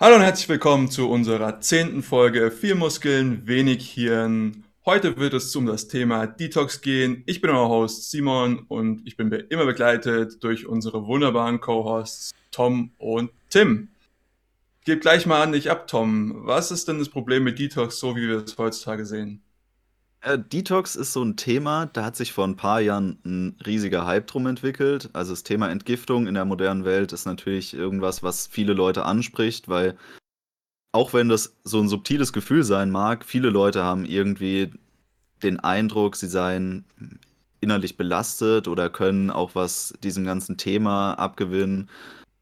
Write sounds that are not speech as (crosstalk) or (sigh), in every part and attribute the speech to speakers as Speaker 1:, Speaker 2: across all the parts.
Speaker 1: Hallo und herzlich willkommen zu unserer zehnten Folge Vier Muskeln, wenig Hirn. Heute wird es um das Thema Detox gehen. Ich bin euer Host Simon und ich bin immer begleitet durch unsere wunderbaren Co-Hosts Tom und Tim. Gib gleich mal an dich ab, Tom. Was ist denn das Problem mit Detox, so wie wir es heutzutage sehen?
Speaker 2: Äh, Detox ist so ein Thema, da hat sich vor ein paar Jahren ein riesiger Hype drum entwickelt. Also das Thema Entgiftung in der modernen Welt ist natürlich irgendwas, was viele Leute anspricht, weil auch wenn das so ein subtiles Gefühl sein mag, viele Leute haben irgendwie den Eindruck, sie seien innerlich belastet oder können auch was diesem ganzen Thema abgewinnen.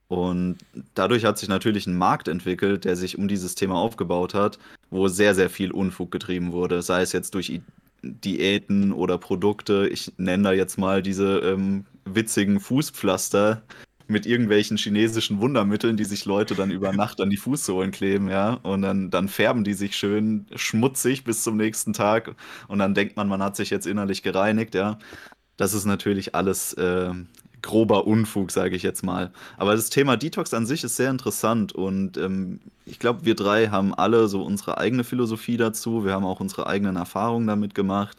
Speaker 2: Und dadurch hat sich natürlich ein Markt entwickelt, der sich um dieses Thema aufgebaut hat, wo sehr, sehr viel Unfug getrieben wurde, sei es jetzt durch Diäten oder Produkte. Ich nenne da jetzt mal diese ähm, witzigen Fußpflaster mit irgendwelchen chinesischen Wundermitteln, die sich Leute dann über Nacht an die Fußsohlen kleben, ja. Und dann, dann färben die sich schön schmutzig bis zum nächsten Tag. Und dann denkt man, man hat sich jetzt innerlich gereinigt, ja. Das ist natürlich alles äh, grober Unfug, sage ich jetzt mal. Aber das Thema Detox an sich ist sehr interessant und ähm, ich glaube, wir drei haben alle so unsere eigene Philosophie dazu. Wir haben auch unsere eigenen Erfahrungen damit gemacht.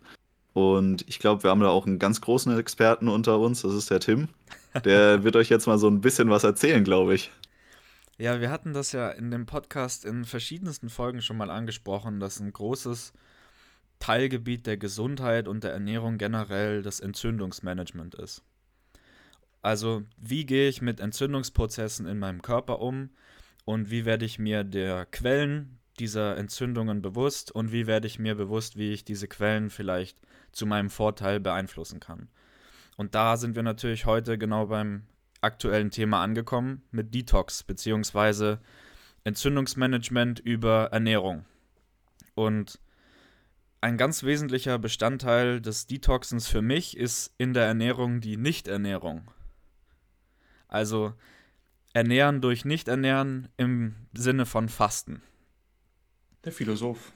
Speaker 2: Und ich glaube, wir haben da auch einen ganz großen Experten unter uns, das ist der Tim. Der (laughs) wird euch jetzt mal so ein bisschen was erzählen, glaube ich.
Speaker 3: Ja, wir hatten das ja in dem Podcast in verschiedensten Folgen schon mal angesprochen, dass ein großes Teilgebiet der Gesundheit und der Ernährung generell das Entzündungsmanagement ist. Also wie gehe ich mit Entzündungsprozessen in meinem Körper um und wie werde ich mir der Quellen dieser Entzündungen bewusst und wie werde ich mir bewusst, wie ich diese Quellen vielleicht zu meinem Vorteil beeinflussen kann. Und da sind wir natürlich heute genau beim aktuellen Thema angekommen mit Detox bzw. Entzündungsmanagement über Ernährung. Und ein ganz wesentlicher Bestandteil des Detoxens für mich ist in der Ernährung die Nichternährung. Also ernähren durch Nicht-Ernähren im Sinne von Fasten.
Speaker 1: Der Philosoph.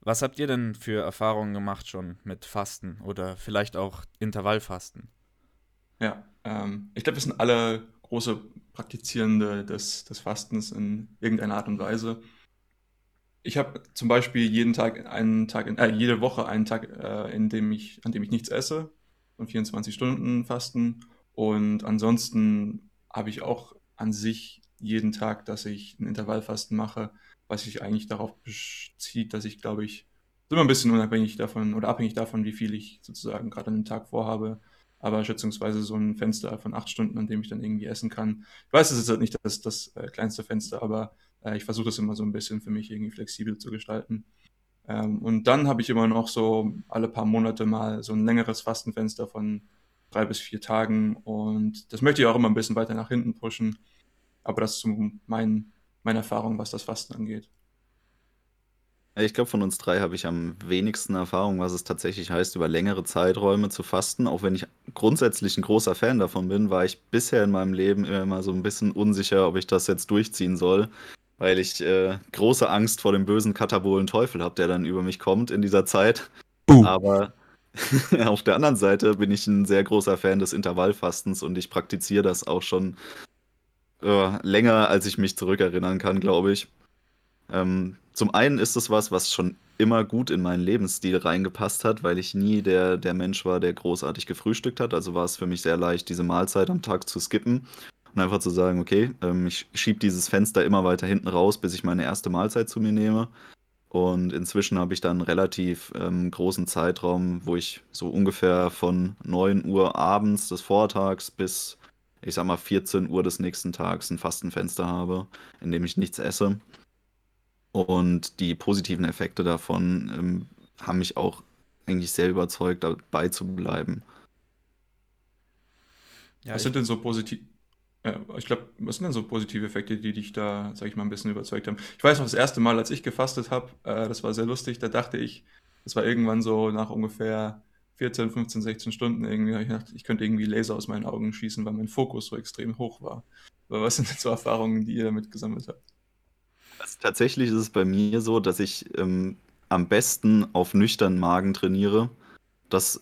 Speaker 3: Was habt ihr denn für Erfahrungen gemacht schon mit Fasten oder vielleicht auch Intervallfasten?
Speaker 1: Ja, ähm, ich glaube, wir sind alle große Praktizierende des, des Fastens in irgendeiner Art und Weise. Ich habe zum Beispiel jeden Tag einen Tag, in, äh, jede Woche einen Tag, äh, in dem ich, an dem ich nichts esse und 24 Stunden Fasten und ansonsten habe ich auch an sich jeden Tag, dass ich ein Intervallfasten mache, was sich eigentlich darauf bezieht, dass ich, glaube ich, immer ein bisschen unabhängig davon oder abhängig davon, wie viel ich sozusagen gerade an dem Tag vorhabe, aber schätzungsweise so ein Fenster von acht Stunden, an dem ich dann irgendwie essen kann. Ich weiß, es ist halt nicht das, das äh, kleinste Fenster, aber äh, ich versuche das immer so ein bisschen für mich irgendwie flexibel zu gestalten. Ähm, und dann habe ich immer noch so alle paar Monate mal so ein längeres Fastenfenster von drei bis vier Tagen. Und das möchte ich auch immer ein bisschen weiter nach hinten pushen. Aber das ist so mein, meine Erfahrung, was das Fasten angeht.
Speaker 2: Ich glaube, von uns drei habe ich am wenigsten Erfahrung, was es tatsächlich heißt, über längere Zeiträume zu fasten. Auch wenn ich grundsätzlich ein großer Fan davon bin, war ich bisher in meinem Leben immer so ein bisschen unsicher, ob ich das jetzt durchziehen soll, weil ich äh, große Angst vor dem bösen katabolen Teufel habe, der dann über mich kommt in dieser Zeit. Uh. Aber (laughs) Auf der anderen Seite bin ich ein sehr großer Fan des Intervallfastens und ich praktiziere das auch schon äh, länger, als ich mich zurückerinnern kann, glaube ich. Ähm, zum einen ist es was, was schon immer gut in meinen Lebensstil reingepasst hat, weil ich nie der, der Mensch war, der großartig gefrühstückt hat. Also war es für mich sehr leicht, diese Mahlzeit am Tag zu skippen und einfach zu sagen, okay, ähm, ich schiebe dieses Fenster immer weiter hinten raus, bis ich meine erste Mahlzeit zu mir nehme. Und inzwischen habe ich dann 'n relativ, ähm, großen Zeitraum, wo ich so ungefähr von 9 Uhr abends des Vortags bis, ich sage mal, 14 Uhr des nächsten Tags ein Fastenfenster habe, in dem ich nichts esse. Und die positiven Effekte davon, ähm, haben mich auch eigentlich sehr überzeugt, dabei zu bleiben.
Speaker 1: Ja, Was sind denn so positiv ja, ich glaube, was sind denn so positive Effekte, die dich da, sag ich mal, ein bisschen überzeugt haben? Ich weiß noch, das erste Mal, als ich gefastet habe, äh, das war sehr lustig, da dachte ich, das war irgendwann so nach ungefähr 14, 15, 16 Stunden irgendwie, ich gedacht, ich könnte irgendwie Laser aus meinen Augen schießen, weil mein Fokus so extrem hoch war. Aber was sind denn so Erfahrungen, die ihr damit gesammelt habt?
Speaker 2: Also tatsächlich ist es bei mir so, dass ich ähm, am besten auf nüchternen Magen trainiere. Das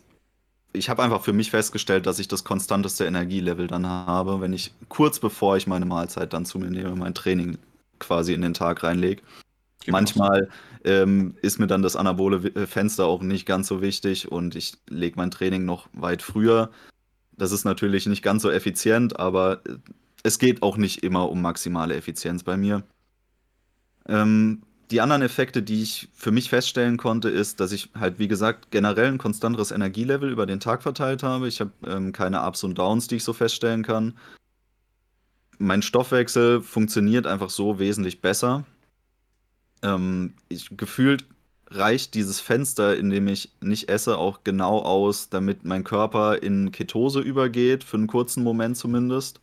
Speaker 2: ich habe einfach für mich festgestellt, dass ich das konstanteste Energielevel dann habe, wenn ich kurz bevor ich meine Mahlzeit dann zu mir nehme, mein Training quasi in den Tag reinlege. Manchmal ähm, ist mir dann das anabole äh, Fenster auch nicht ganz so wichtig und ich lege mein Training noch weit früher. Das ist natürlich nicht ganz so effizient, aber äh, es geht auch nicht immer um maximale Effizienz bei mir. Ähm, die anderen Effekte, die ich für mich feststellen konnte, ist, dass ich halt, wie gesagt, generell ein konstanteres Energielevel über den Tag verteilt habe. Ich habe ähm, keine Ups und Downs, die ich so feststellen kann. Mein Stoffwechsel funktioniert einfach so wesentlich besser. Ähm, ich, gefühlt reicht dieses Fenster, in dem ich nicht esse, auch genau aus, damit mein Körper in Ketose übergeht, für einen kurzen Moment zumindest.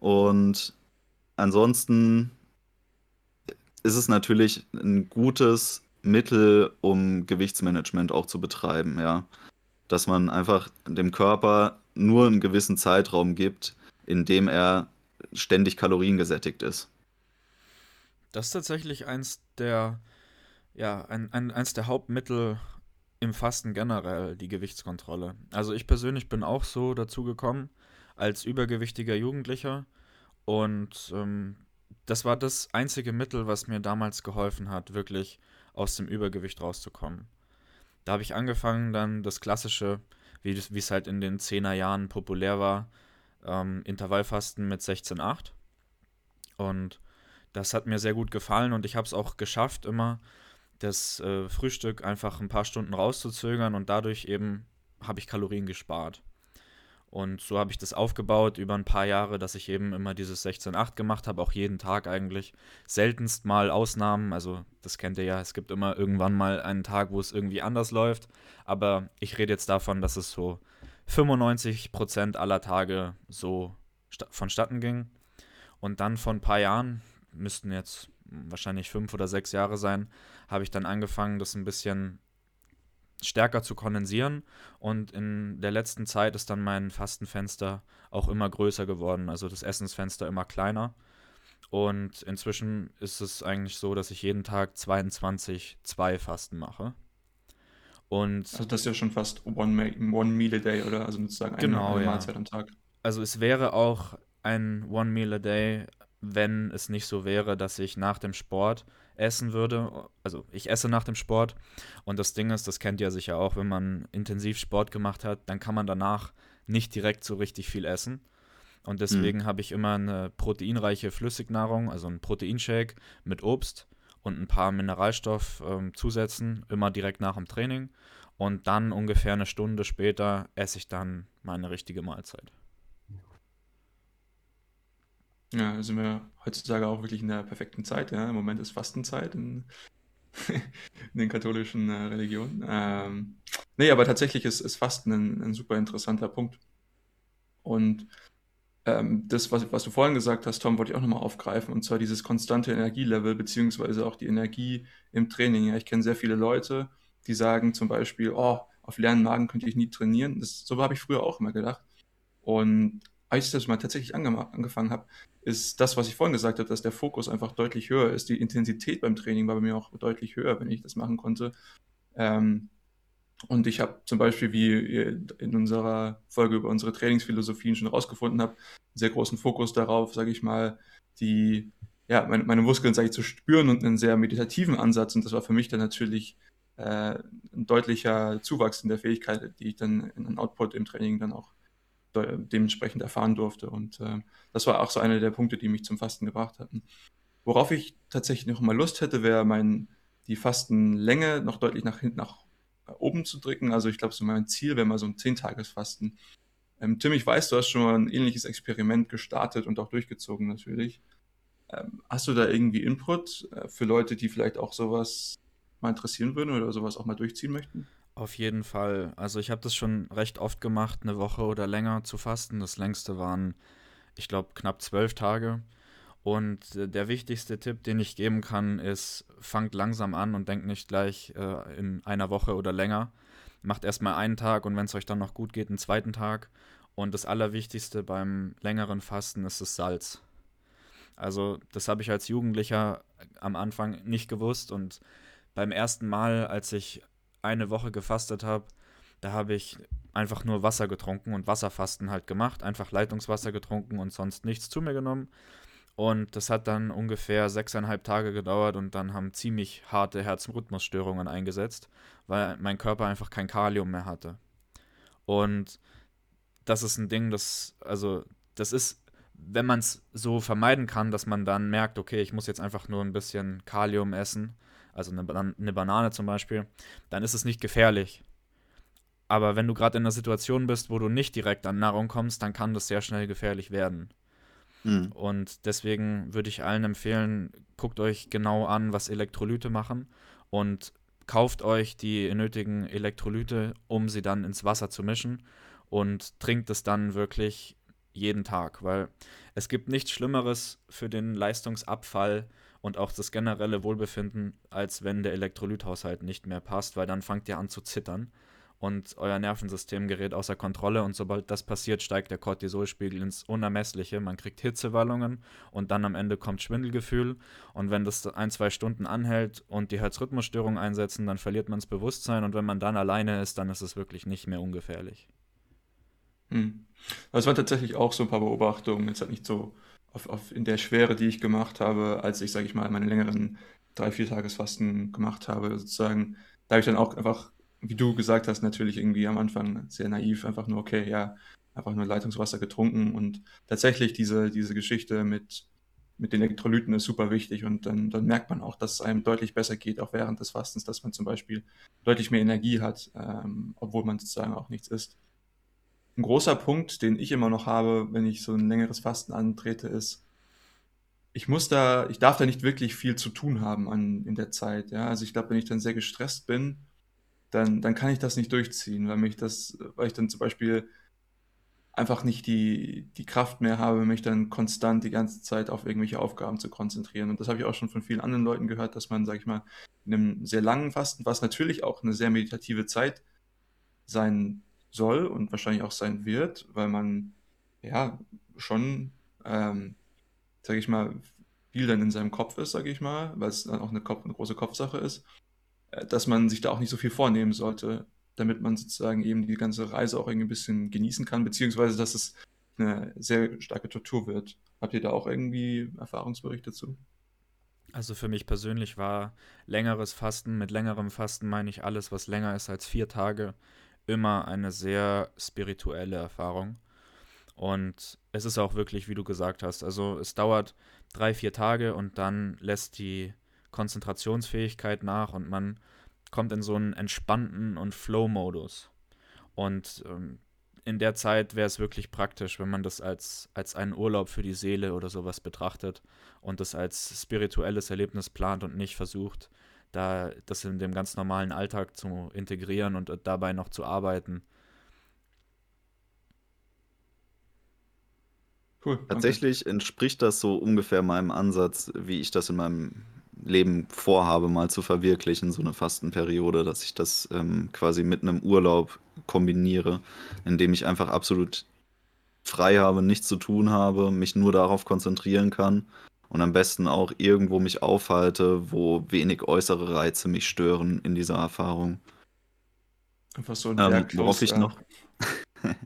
Speaker 2: Und ansonsten ist es natürlich ein gutes Mittel, um Gewichtsmanagement auch zu betreiben, ja. Dass man einfach dem Körper nur einen gewissen Zeitraum gibt, in dem er ständig kaloriengesättigt ist.
Speaker 3: Das ist tatsächlich eins der, ja, ein, ein, eins der Hauptmittel im Fasten generell, die Gewichtskontrolle. Also ich persönlich bin auch so dazu gekommen, als übergewichtiger Jugendlicher. Und ähm, das war das einzige Mittel, was mir damals geholfen hat, wirklich aus dem Übergewicht rauszukommen. Da habe ich angefangen, dann das klassische, wie es halt in den 10er Jahren populär war, ähm, Intervallfasten mit 16,8. Und das hat mir sehr gut gefallen und ich habe es auch geschafft, immer das äh, Frühstück einfach ein paar Stunden rauszuzögern und dadurch eben habe ich Kalorien gespart. Und so habe ich das aufgebaut über ein paar Jahre, dass ich eben immer dieses 16-8 gemacht habe, auch jeden Tag eigentlich. Seltenst mal Ausnahmen, also das kennt ihr ja, es gibt immer irgendwann mal einen Tag, wo es irgendwie anders läuft. Aber ich rede jetzt davon, dass es so 95% aller Tage so vonstatten ging. Und dann vor ein paar Jahren, müssten jetzt wahrscheinlich fünf oder sechs Jahre sein, habe ich dann angefangen, das ein bisschen stärker zu kondensieren und in der letzten Zeit ist dann mein Fastenfenster auch immer größer geworden, also das Essensfenster immer kleiner. Und inzwischen ist es eigentlich so, dass ich jeden Tag 22 zwei Fasten mache.
Speaker 1: Und also das ist ja schon fast one, one Meal a Day, oder? Also sozusagen
Speaker 3: genau, eine,
Speaker 1: eine Mahlzeit am Tag.
Speaker 3: Also es wäre auch ein One Meal a Day, wenn es nicht so wäre, dass ich nach dem Sport essen würde. Also ich esse nach dem Sport. Und das Ding ist, das kennt ihr sicher auch, wenn man intensiv Sport gemacht hat, dann kann man danach nicht direkt so richtig viel essen. Und deswegen mhm. habe ich immer eine proteinreiche Flüssignahrung, also einen Proteinshake mit Obst und ein paar Mineralstoffzusätzen, ähm, immer direkt nach dem Training. Und dann ungefähr eine Stunde später esse ich dann meine richtige Mahlzeit.
Speaker 1: Ja, sind wir heutzutage auch wirklich in der perfekten Zeit. Ja. Im Moment ist Fastenzeit in, (laughs) in den katholischen äh, Religionen. Ähm, nee, aber tatsächlich ist, ist Fasten ein, ein super interessanter Punkt. Und ähm, das, was, was du vorhin gesagt hast, Tom, wollte ich auch nochmal aufgreifen, und zwar dieses konstante Energielevel, beziehungsweise auch die Energie im Training. Ja, ich kenne sehr viele Leute, die sagen zum Beispiel, oh, auf leeren Magen könnte ich nie trainieren. Das, so habe ich früher auch immer gedacht. Und als ich das mal tatsächlich ange angefangen habe, ist das, was ich vorhin gesagt habe, dass der Fokus einfach deutlich höher ist. Die Intensität beim Training war bei mir auch deutlich höher, wenn ich das machen konnte. Ähm, und ich habe zum Beispiel, wie ihr in unserer Folge über unsere Trainingsphilosophien schon rausgefunden habt, einen sehr großen Fokus darauf, sage ich mal, die, ja, meine, meine Muskeln, sage ich, zu spüren und einen sehr meditativen Ansatz. Und das war für mich dann natürlich äh, ein deutlicher Zuwachs in der Fähigkeit, die ich dann in einem Output im Training dann auch dementsprechend erfahren durfte. Und äh, das war auch so einer der Punkte, die mich zum Fasten gebracht hatten. Worauf ich tatsächlich noch mal Lust hätte, wäre mein, die Fastenlänge noch deutlich nach hinten nach oben zu drücken. Also ich glaube, so mein Ziel wäre mal so ein 10-Tages-Fasten. Ähm, Tim, ich weiß, du hast schon mal ein ähnliches Experiment gestartet und auch durchgezogen natürlich. Ähm, hast du da irgendwie Input äh, für Leute, die vielleicht auch sowas mal interessieren würden oder sowas auch mal durchziehen möchten?
Speaker 3: Auf jeden Fall. Also ich habe das schon recht oft gemacht, eine Woche oder länger zu fasten. Das längste waren, ich glaube, knapp zwölf Tage. Und äh, der wichtigste Tipp, den ich geben kann, ist, fangt langsam an und denkt nicht gleich äh, in einer Woche oder länger. Macht erstmal einen Tag und wenn es euch dann noch gut geht, einen zweiten Tag. Und das Allerwichtigste beim längeren Fasten ist das Salz. Also das habe ich als Jugendlicher am Anfang nicht gewusst und beim ersten Mal, als ich eine Woche gefastet habe, da habe ich einfach nur Wasser getrunken und Wasserfasten halt gemacht, einfach Leitungswasser getrunken und sonst nichts zu mir genommen. Und das hat dann ungefähr sechseinhalb Tage gedauert und dann haben ziemlich harte Herzrhythmusstörungen eingesetzt, weil mein Körper einfach kein Kalium mehr hatte. Und das ist ein Ding, das, also, das ist, wenn man es so vermeiden kann, dass man dann merkt, okay, ich muss jetzt einfach nur ein bisschen Kalium essen, also eine, eine Banane zum Beispiel, dann ist es nicht gefährlich. Aber wenn du gerade in einer Situation bist, wo du nicht direkt an Nahrung kommst, dann kann das sehr schnell gefährlich werden. Mhm. Und deswegen würde ich allen empfehlen, guckt euch genau an, was Elektrolyte machen und kauft euch die nötigen Elektrolyte, um sie dann ins Wasser zu mischen und trinkt es dann wirklich jeden Tag, weil es gibt nichts Schlimmeres für den Leistungsabfall und auch das generelle Wohlbefinden, als wenn der Elektrolythaushalt nicht mehr passt, weil dann fangt ihr an zu zittern und euer Nervensystem gerät außer Kontrolle und sobald das passiert, steigt der Cortisolspiegel ins Unermessliche. Man kriegt Hitzewallungen und dann am Ende kommt Schwindelgefühl und wenn das ein, zwei Stunden anhält und die Herzrhythmusstörungen einsetzen, dann verliert man das Bewusstsein und wenn man dann alleine ist, dann ist es wirklich nicht mehr ungefährlich.
Speaker 1: Hm. Das waren tatsächlich auch so ein paar Beobachtungen, jetzt halt nicht so auf, auf in der Schwere, die ich gemacht habe, als ich, sage ich mal, meine längeren drei, vier Tagesfasten gemacht habe, sozusagen. Da habe ich dann auch einfach wie du gesagt hast, natürlich irgendwie am Anfang sehr naiv, einfach nur, okay, ja, einfach nur Leitungswasser getrunken und tatsächlich diese, diese Geschichte mit, mit den Elektrolyten ist super wichtig und dann, dann merkt man auch, dass es einem deutlich besser geht, auch während des Fastens, dass man zum Beispiel deutlich mehr Energie hat, ähm, obwohl man sozusagen auch nichts isst. Ein großer Punkt, den ich immer noch habe, wenn ich so ein längeres Fasten antrete, ist, ich muss da, ich darf da nicht wirklich viel zu tun haben an, in der Zeit. Ja? Also ich glaube, wenn ich dann sehr gestresst bin, dann, dann kann ich das nicht durchziehen, weil mich das, weil ich dann zum Beispiel einfach nicht die, die Kraft mehr habe, mich dann konstant die ganze Zeit auf irgendwelche Aufgaben zu konzentrieren. Und das habe ich auch schon von vielen anderen Leuten gehört, dass man, sag ich mal, in einem sehr langen Fasten, was natürlich auch eine sehr meditative Zeit sein soll und wahrscheinlich auch sein wird, weil man ja schon, ähm, sage ich mal, viel dann in seinem Kopf ist, sage ich mal, weil es dann auch eine, Kopf, eine große Kopfsache ist. Äh, dass man sich da auch nicht so viel vornehmen sollte, damit man sozusagen eben die ganze Reise auch irgendwie ein bisschen genießen kann, beziehungsweise dass es eine sehr starke Tortur wird. Habt ihr da auch irgendwie Erfahrungsberichte zu?
Speaker 3: Also für mich persönlich war längeres Fasten, mit längerem Fasten meine ich alles, was länger ist als vier Tage, immer eine sehr spirituelle Erfahrung. Und es ist auch wirklich, wie du gesagt hast, also es dauert drei, vier Tage und dann lässt die Konzentrationsfähigkeit nach und man kommt in so einen entspannten und Flow-Modus. Und ähm, in der Zeit wäre es wirklich praktisch, wenn man das als, als einen Urlaub für die Seele oder sowas betrachtet und das als spirituelles Erlebnis plant und nicht versucht, da das in dem ganz normalen Alltag zu integrieren und dabei noch zu arbeiten.
Speaker 2: Cool. Tatsächlich entspricht das so ungefähr meinem Ansatz, wie ich das in meinem Leben vorhabe, mal zu verwirklichen, so eine Fastenperiode, dass ich das ähm, quasi mit einem Urlaub kombiniere, indem ich einfach absolut frei habe, nichts zu tun habe, mich nur darauf konzentrieren kann und am besten auch irgendwo mich aufhalte, wo wenig äußere Reize mich stören in dieser Erfahrung. Einfach so ein ähm, worauf ich noch (laughs)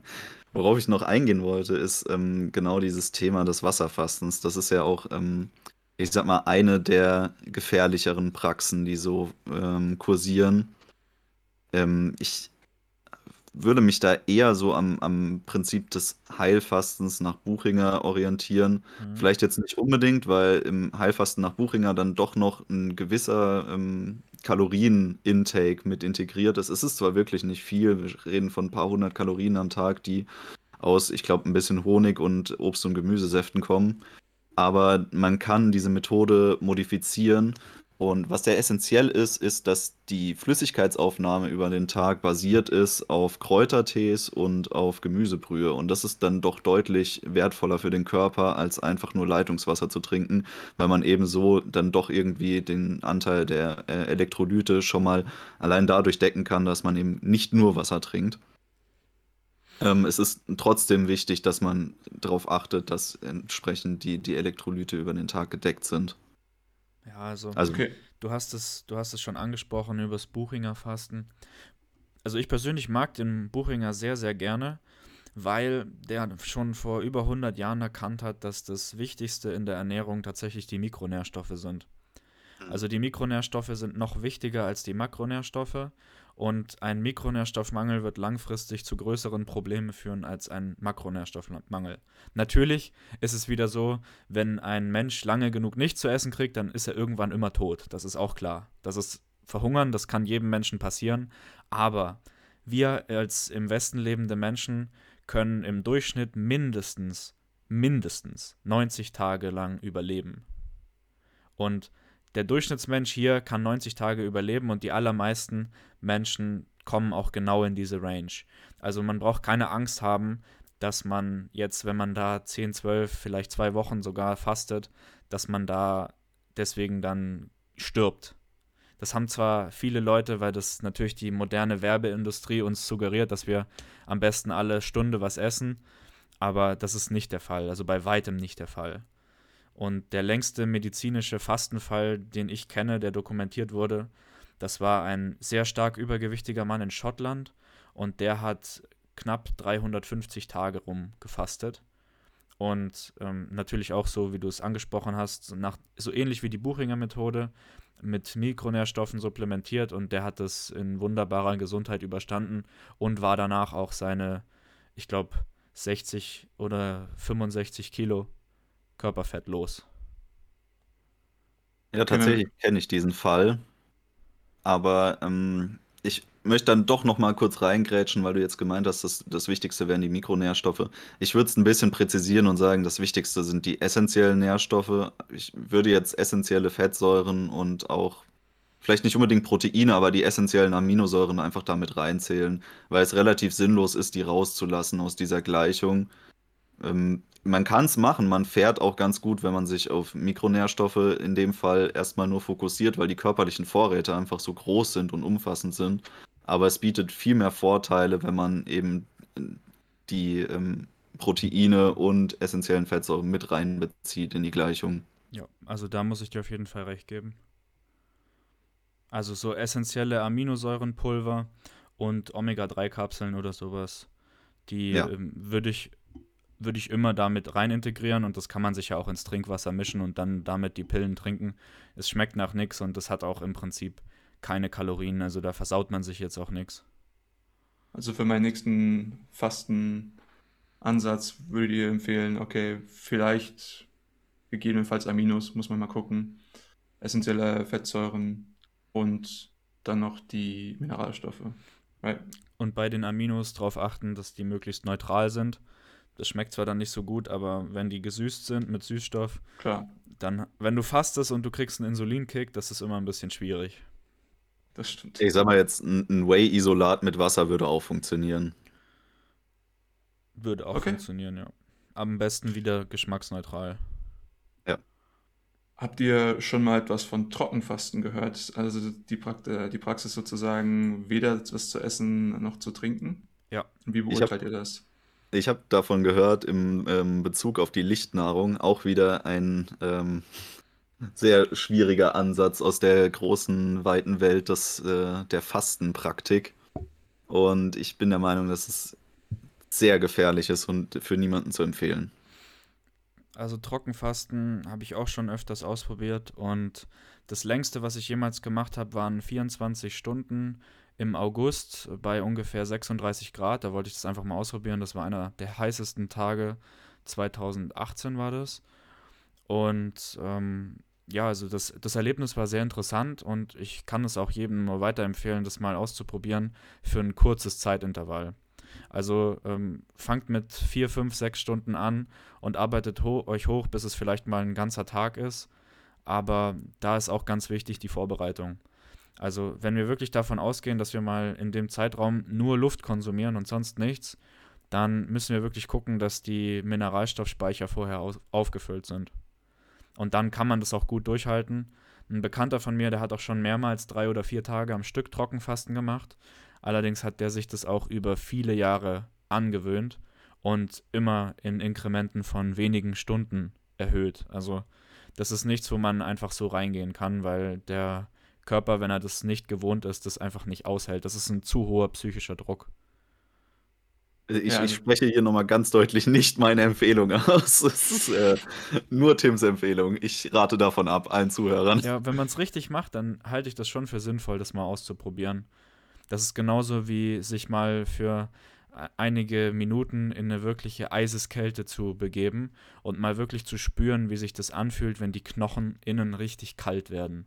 Speaker 2: Worauf ich noch eingehen wollte, ist ähm, genau dieses Thema des Wasserfastens. Das ist ja auch ähm, ich sag mal, eine der gefährlicheren Praxen, die so ähm, kursieren. Ähm, ich würde mich da eher so am, am Prinzip des Heilfastens nach Buchinger orientieren. Mhm. Vielleicht jetzt nicht unbedingt, weil im Heilfasten nach Buchinger dann doch noch ein gewisser ähm, Kalorien-Intake mit integriert ist. Es ist zwar wirklich nicht viel, wir reden von ein paar hundert Kalorien am Tag, die aus, ich glaube, ein bisschen Honig und Obst- und Gemüsesäften kommen aber man kann diese Methode modifizieren. Und was sehr essentiell ist, ist, dass die Flüssigkeitsaufnahme über den Tag basiert ist auf Kräutertees und auf Gemüsebrühe. Und das ist dann doch deutlich wertvoller für den Körper, als einfach nur Leitungswasser zu trinken, weil man eben so dann doch irgendwie den Anteil der äh, Elektrolyte schon mal allein dadurch decken kann, dass man eben nicht nur Wasser trinkt. Ähm, es ist trotzdem wichtig, dass man darauf achtet, dass entsprechend die, die Elektrolyte über den Tag gedeckt sind.
Speaker 3: Ja, also, also okay. du, hast es, du hast es schon angesprochen über das Buchinger Fasten. also ich persönlich mag den Buchinger sehr, sehr gerne, weil der schon vor über 100 Jahren erkannt hat, dass das Wichtigste in der Ernährung tatsächlich die Mikronährstoffe sind. Mhm. Also die Mikronährstoffe sind noch wichtiger als die Makronährstoffe und ein Mikronährstoffmangel wird langfristig zu größeren Problemen führen als ein Makronährstoffmangel. Natürlich ist es wieder so, wenn ein Mensch lange genug nicht zu essen kriegt, dann ist er irgendwann immer tot. Das ist auch klar. Das ist Verhungern, das kann jedem Menschen passieren. Aber wir als im Westen lebende Menschen können im Durchschnitt mindestens, mindestens 90 Tage lang überleben. Und der Durchschnittsmensch hier kann 90 Tage überleben und die allermeisten Menschen kommen auch genau in diese Range. Also man braucht keine Angst haben, dass man jetzt, wenn man da 10, 12, vielleicht zwei Wochen sogar fastet, dass man da deswegen dann stirbt. Das haben zwar viele Leute, weil das natürlich die moderne Werbeindustrie uns suggeriert, dass wir am besten alle Stunde was essen, aber das ist nicht der Fall, also bei weitem nicht der Fall. Und der längste medizinische Fastenfall, den ich kenne, der dokumentiert wurde, das war ein sehr stark übergewichtiger Mann in Schottland und der hat knapp 350 Tage rum gefastet. Und ähm, natürlich auch so, wie du es angesprochen hast, nach, so ähnlich wie die Buchinger Methode mit Mikronährstoffen supplementiert und der hat das in wunderbarer Gesundheit überstanden und war danach auch seine, ich glaube, 60 oder 65 Kilo Körperfett los.
Speaker 2: Ja, tatsächlich kenne ich diesen Fall. Aber ähm, ich möchte dann doch noch mal kurz reingrätschen, weil du jetzt gemeint hast, dass das Wichtigste wären die Mikronährstoffe. Ich würde es ein bisschen präzisieren und sagen, das Wichtigste sind die essentiellen Nährstoffe. Ich würde jetzt essentielle Fettsäuren und auch vielleicht nicht unbedingt Proteine, aber die essentiellen Aminosäuren einfach damit reinzählen, weil es relativ sinnlos ist, die rauszulassen aus dieser Gleichung. Ähm, man kann es machen, man fährt auch ganz gut, wenn man sich auf Mikronährstoffe in dem Fall erstmal nur fokussiert, weil die körperlichen Vorräte einfach so groß sind und umfassend sind. Aber es bietet viel mehr Vorteile, wenn man eben die ähm, Proteine und essentiellen Fettsäuren mit reinbezieht in die Gleichung.
Speaker 3: Ja, also da muss ich dir auf jeden Fall recht geben. Also so essentielle Aminosäurenpulver und Omega-3-Kapseln oder sowas, die ja. ähm, würde ich würde ich immer damit rein integrieren und das kann man sich ja auch ins Trinkwasser mischen und dann damit die Pillen trinken. Es schmeckt nach nichts und es hat auch im Prinzip keine Kalorien, also da versaut man sich jetzt auch nichts.
Speaker 1: Also für meinen nächsten Fastenansatz würde ich empfehlen, okay, vielleicht gegebenenfalls Aminos, muss man mal gucken, essentielle Fettsäuren und dann noch die Mineralstoffe.
Speaker 3: Right? Und bei den Aminos darauf achten, dass die möglichst neutral sind das schmeckt zwar dann nicht so gut, aber wenn die gesüßt sind mit Süßstoff,
Speaker 1: Klar.
Speaker 3: dann, wenn du fastest und du kriegst einen Insulinkick, das ist immer ein bisschen schwierig.
Speaker 2: Das stimmt. Ich sag mal jetzt, ein Whey-Isolat mit Wasser würde auch funktionieren.
Speaker 3: Würde auch okay. funktionieren, ja. Am besten wieder geschmacksneutral.
Speaker 2: Ja.
Speaker 1: Habt ihr schon mal etwas von Trockenfasten gehört? Also die, Prakt die Praxis sozusagen, weder etwas zu essen noch zu trinken?
Speaker 3: Ja.
Speaker 1: Wie beurteilt ihr das?
Speaker 2: Ich habe davon gehört im ähm, Bezug auf die Lichtnahrung auch wieder ein ähm, sehr schwieriger Ansatz aus der großen, weiten Welt des, äh, der Fastenpraktik. Und ich bin der Meinung, dass es sehr gefährlich ist und für niemanden zu empfehlen.
Speaker 3: Also Trockenfasten habe ich auch schon öfters ausprobiert und das längste, was ich jemals gemacht habe, waren 24 Stunden im August bei ungefähr 36 Grad. Da wollte ich das einfach mal ausprobieren. Das war einer der heißesten Tage. 2018 war das. Und ähm, ja, also das, das Erlebnis war sehr interessant und ich kann es auch jedem nur weiterempfehlen, das mal auszuprobieren für ein kurzes Zeitintervall. Also ähm, fangt mit vier, fünf, sechs Stunden an und arbeitet ho euch hoch, bis es vielleicht mal ein ganzer Tag ist. Aber da ist auch ganz wichtig die Vorbereitung. Also wenn wir wirklich davon ausgehen, dass wir mal in dem Zeitraum nur Luft konsumieren und sonst nichts, dann müssen wir wirklich gucken, dass die Mineralstoffspeicher vorher aufgefüllt sind. Und dann kann man das auch gut durchhalten. Ein Bekannter von mir, der hat auch schon mehrmals drei oder vier Tage am Stück Trockenfasten gemacht. Allerdings hat der sich das auch über viele Jahre angewöhnt und immer in Inkrementen von wenigen Stunden erhöht. Also das ist nichts, wo man einfach so reingehen kann, weil der Körper, wenn er das nicht gewohnt ist, das einfach nicht aushält. Das ist ein zu hoher psychischer Druck.
Speaker 2: Ich, ja, ich spreche hier nochmal ganz deutlich nicht meine Empfehlung aus. (laughs) Es ist äh, nur Tims Empfehlung. Ich rate davon ab, allen Zuhörern.
Speaker 3: Ja, wenn man es richtig macht, dann halte ich das schon für sinnvoll, das mal auszuprobieren. Das ist genauso wie sich mal für e-, einige Minuten in eine wirkliche Eiseskälte zu begeben und mal wirklich zu spüren, wie sich das anfühlt, wenn die Knochen innen richtig kalt werden.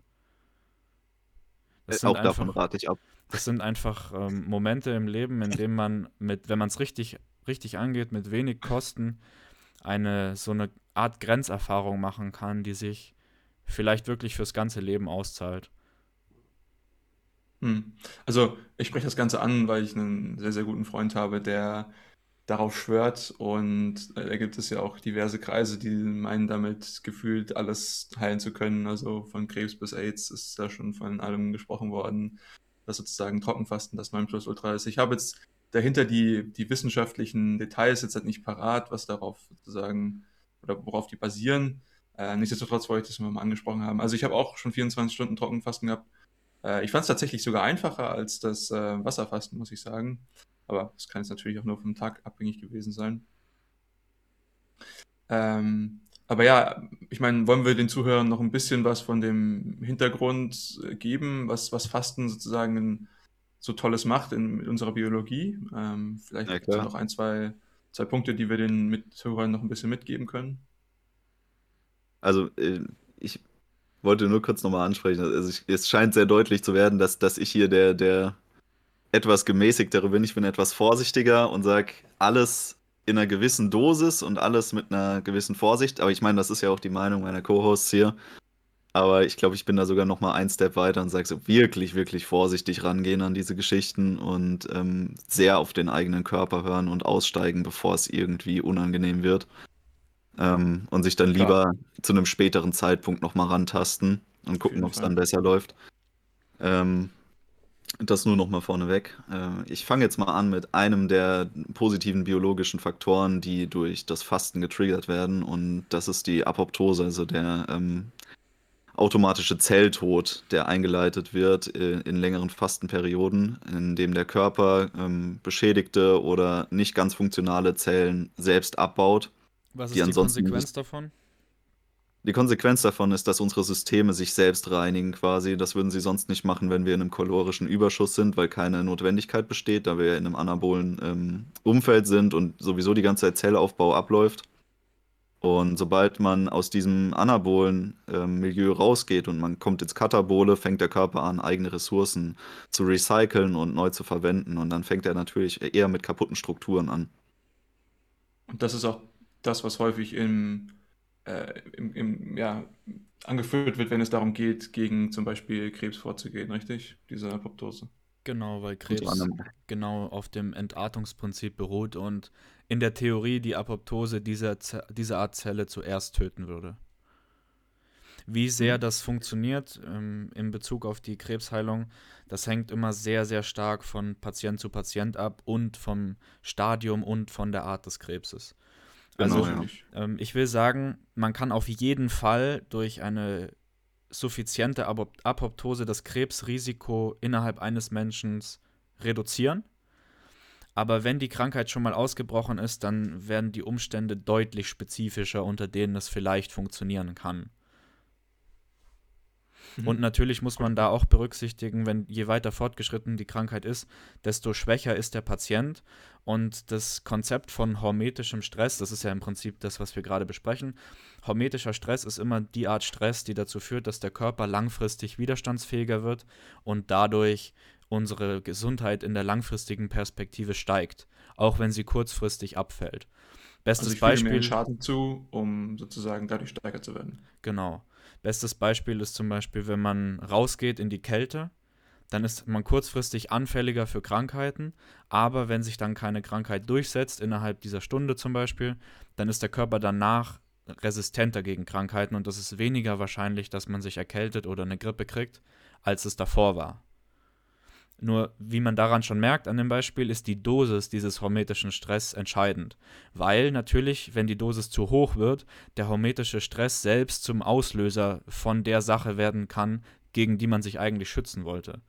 Speaker 2: Das äh, auch einfach, davon rate ich ab.
Speaker 3: Das sind einfach ähm, Momente im Leben, in denen man mit, wenn man es richtig, richtig angeht, mit wenig Kosten eine so eine Art Grenzerfahrung machen kann, die sich vielleicht wirklich fürs ganze Leben auszahlt.
Speaker 1: Hm. Also ich spreche das Ganze an, weil ich einen sehr, sehr guten Freund habe, der darauf schwört und äh, da gibt es ja auch diverse Kreise, die meinen damit gefühlt alles heilen zu können. Also von Krebs bis AIDS ist da schon von allem gesprochen worden. Das sozusagen Trockenfasten, das 9 plus Ultra ist. Ich habe jetzt dahinter die, die wissenschaftlichen Details jetzt halt nicht parat, was darauf sozusagen oder worauf die basieren. Äh, nichtsdestotrotz wollte ich das mal angesprochen haben. Also ich habe auch schon 24 Stunden Trockenfasten gehabt. Äh, ich fand es tatsächlich sogar einfacher als das äh, Wasserfasten, muss ich sagen. Aber das kann jetzt natürlich auch nur vom Tag abhängig gewesen sein. Ähm, aber ja, ich meine, wollen wir den Zuhörern noch ein bisschen was von dem Hintergrund geben, was, was Fasten sozusagen so Tolles macht in, in unserer Biologie? Ähm, vielleicht ja, noch ein, zwei, zwei Punkte, die wir den Mithörern noch ein bisschen mitgeben können.
Speaker 2: Also, äh, ich wollte nur kurz nochmal ansprechen. Also, ich, es scheint sehr deutlich zu werden, dass, dass ich hier der, der etwas gemäßigtere bin. Ich bin etwas vorsichtiger und sage alles in einer gewissen Dosis und alles mit einer gewissen Vorsicht. Aber ich meine, das ist ja auch die Meinung meiner Co-Hosts hier. Aber ich glaube, ich bin da sogar noch mal ein Step weiter und sage so wirklich, wirklich vorsichtig rangehen an diese Geschichten und ähm, sehr auf den eigenen Körper hören und aussteigen, bevor es irgendwie unangenehm wird. Ähm, und sich dann lieber Klar. zu einem späteren Zeitpunkt noch mal rantasten und gucken, ob es dann besser läuft. Ähm, das nur noch mal vorneweg. Äh, ich fange jetzt mal an mit einem der positiven biologischen Faktoren, die durch das Fasten getriggert werden. Und das ist die Apoptose, also der ähm, automatische Zelltod, der eingeleitet wird äh, in längeren Fastenperioden, in dem der Körper ähm, beschädigte oder nicht ganz funktionale Zellen selbst abbaut.
Speaker 3: Was ist die, die Konsequenz davon?
Speaker 2: Die Konsequenz davon ist, dass unsere Systeme sich selbst reinigen quasi. Das würden sie sonst nicht machen, wenn wir in einem kalorischen Überschuss sind, weil keine Notwendigkeit besteht, da wir in einem anabolen ähm, Umfeld sind und sowieso die ganze Zeit Zellaufbau abläuft. Und sobald man aus diesem anabolen ähm, Milieu rausgeht und man kommt ins Katabole, fängt der Körper an, eigene Ressourcen zu recyceln und neu zu verwenden. Und dann fängt er natürlich eher mit kaputten Strukturen an.
Speaker 1: Und das ist auch das, was häufig im äh, im, im, ja, angeführt wird, wenn es darum geht, gegen zum Beispiel Krebs vorzugehen, richtig? Diese Apoptose.
Speaker 3: Genau, weil Krebs genau auf dem Entartungsprinzip beruht und in der Theorie die Apoptose dieser, diese Art Zelle zuerst töten würde. Wie sehr mhm. das funktioniert ähm, in Bezug auf die Krebsheilung, das hängt immer sehr, sehr stark von Patient zu Patient ab und vom Stadium und von der Art des Krebses. Also, genau, ja. ähm, ich will sagen, man kann auf jeden Fall durch eine suffiziente Apoptose das Krebsrisiko innerhalb eines Menschen reduzieren. Aber wenn die Krankheit schon mal ausgebrochen ist, dann werden die Umstände deutlich spezifischer, unter denen es vielleicht funktionieren kann. Mhm. Und natürlich muss man da auch berücksichtigen, wenn je weiter fortgeschritten die Krankheit ist, desto schwächer ist der Patient. Und das Konzept von hormetischem Stress, das ist ja im Prinzip das, was wir gerade besprechen. Hormetischer Stress ist immer die Art Stress, die dazu führt, dass der Körper langfristig widerstandsfähiger wird und dadurch unsere Gesundheit in der langfristigen Perspektive steigt, auch wenn sie kurzfristig abfällt.
Speaker 1: Bestes also ich Beispiel. Mir Schaden zu, um sozusagen dadurch stärker zu werden.
Speaker 3: Genau. Bestes Beispiel ist zum Beispiel, wenn man rausgeht in die Kälte, dann ist man kurzfristig anfälliger für Krankheiten, aber wenn sich dann keine Krankheit durchsetzt, innerhalb dieser Stunde zum Beispiel, dann ist der Körper danach resistenter gegen Krankheiten und es ist weniger wahrscheinlich, dass man sich erkältet oder eine Grippe kriegt, als es davor war. Nur wie man daran schon merkt an dem Beispiel, ist die Dosis dieses hormetischen Stress entscheidend. Weil natürlich, wenn die Dosis zu hoch wird, der hormetische Stress selbst zum Auslöser von der Sache werden kann, gegen die man sich eigentlich schützen wollte.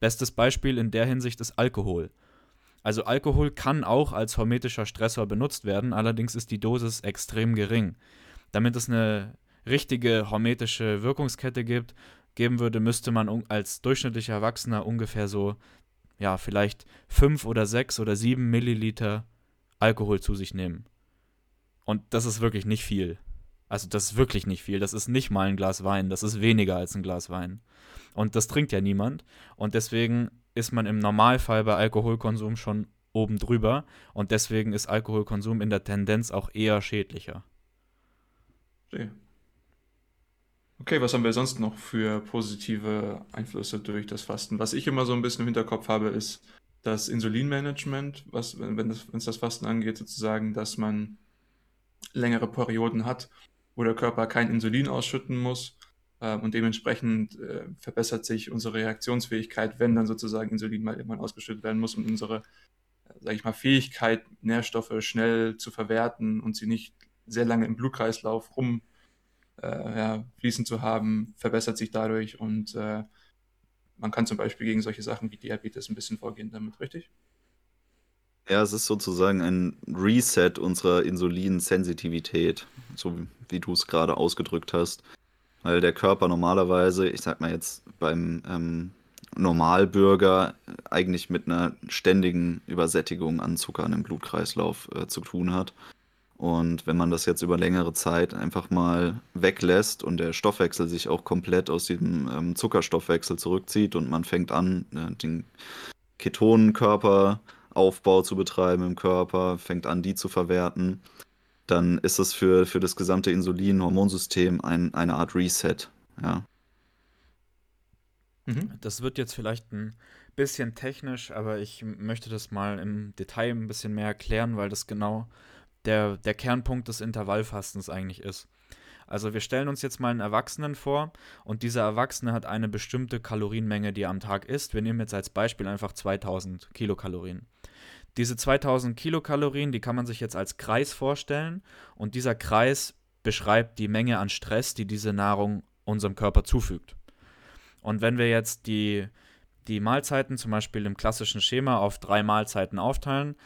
Speaker 3: Bestes Beispiel in der Hinsicht ist Alkohol. Also Alkohol kann auch als hormetischer Stressor benutzt werden, allerdings ist die Dosis extrem gering. Damit es eine richtige hormetische Wirkungskette gibt, geben würde, müsste man als durchschnittlicher Erwachsener ungefähr so, ja, vielleicht 5 oder 6 oder 7 Milliliter Alkohol zu sich nehmen. Und das ist wirklich nicht viel. Also das ist wirklich nicht viel. Das ist nicht mal ein Glas Wein. Das ist weniger als ein Glas Wein. Und das trinkt ja niemand. Und deswegen ist man im Normalfall bei Alkoholkonsum schon oben drüber. Und deswegen ist Alkoholkonsum in der Tendenz auch eher schädlicher.
Speaker 1: Okay. Okay, was haben wir sonst noch für positive Einflüsse durch das Fasten? Was ich immer so ein bisschen im Hinterkopf habe, ist das Insulinmanagement, was, wenn es das, das Fasten angeht, sozusagen, dass man längere Perioden hat, wo der Körper kein Insulin ausschütten muss äh, und dementsprechend äh, verbessert sich unsere Reaktionsfähigkeit, wenn dann sozusagen Insulin mal irgendwann ausgeschüttet werden muss und unsere, äh, sage ich mal, Fähigkeit, Nährstoffe schnell zu verwerten und sie nicht sehr lange im Blutkreislauf rum ja, fließen zu haben, verbessert sich dadurch und äh, man kann zum Beispiel gegen solche Sachen wie Diabetes ein bisschen vorgehen damit, richtig?
Speaker 2: Ja, es ist sozusagen ein Reset unserer Insulinsensitivität, so wie du es gerade ausgedrückt hast. Weil der Körper normalerweise, ich sag mal jetzt beim ähm, Normalbürger, eigentlich mit einer ständigen Übersättigung an Zuckern im Blutkreislauf äh, zu tun hat. Und wenn man das jetzt über längere Zeit einfach mal weglässt und der Stoffwechsel sich auch komplett aus diesem ähm, Zuckerstoffwechsel zurückzieht und man fängt an, äh, den Ketonenkörperaufbau zu betreiben im Körper, fängt an, die zu verwerten, dann ist es für, für das gesamte Insulin-Hormonsystem ein, eine Art Reset. Ja.
Speaker 3: Mhm. Das wird jetzt vielleicht ein bisschen technisch, aber ich möchte das mal im Detail ein bisschen mehr erklären, weil das genau der, der Kernpunkt des Intervallfastens eigentlich ist. Also wir stellen uns jetzt mal einen Erwachsenen vor und dieser Erwachsene hat eine bestimmte Kalorienmenge, die er am Tag isst. Wir nehmen jetzt als Beispiel einfach 2000 Kilokalorien. Diese 2000 Kilokalorien, die kann man sich jetzt als Kreis vorstellen und dieser Kreis beschreibt die Menge an Stress, die diese Nahrung unserem Körper zufügt. Und wenn wir jetzt die, die Mahlzeiten zum Beispiel im klassischen Schema auf drei Mahlzeiten aufteilen,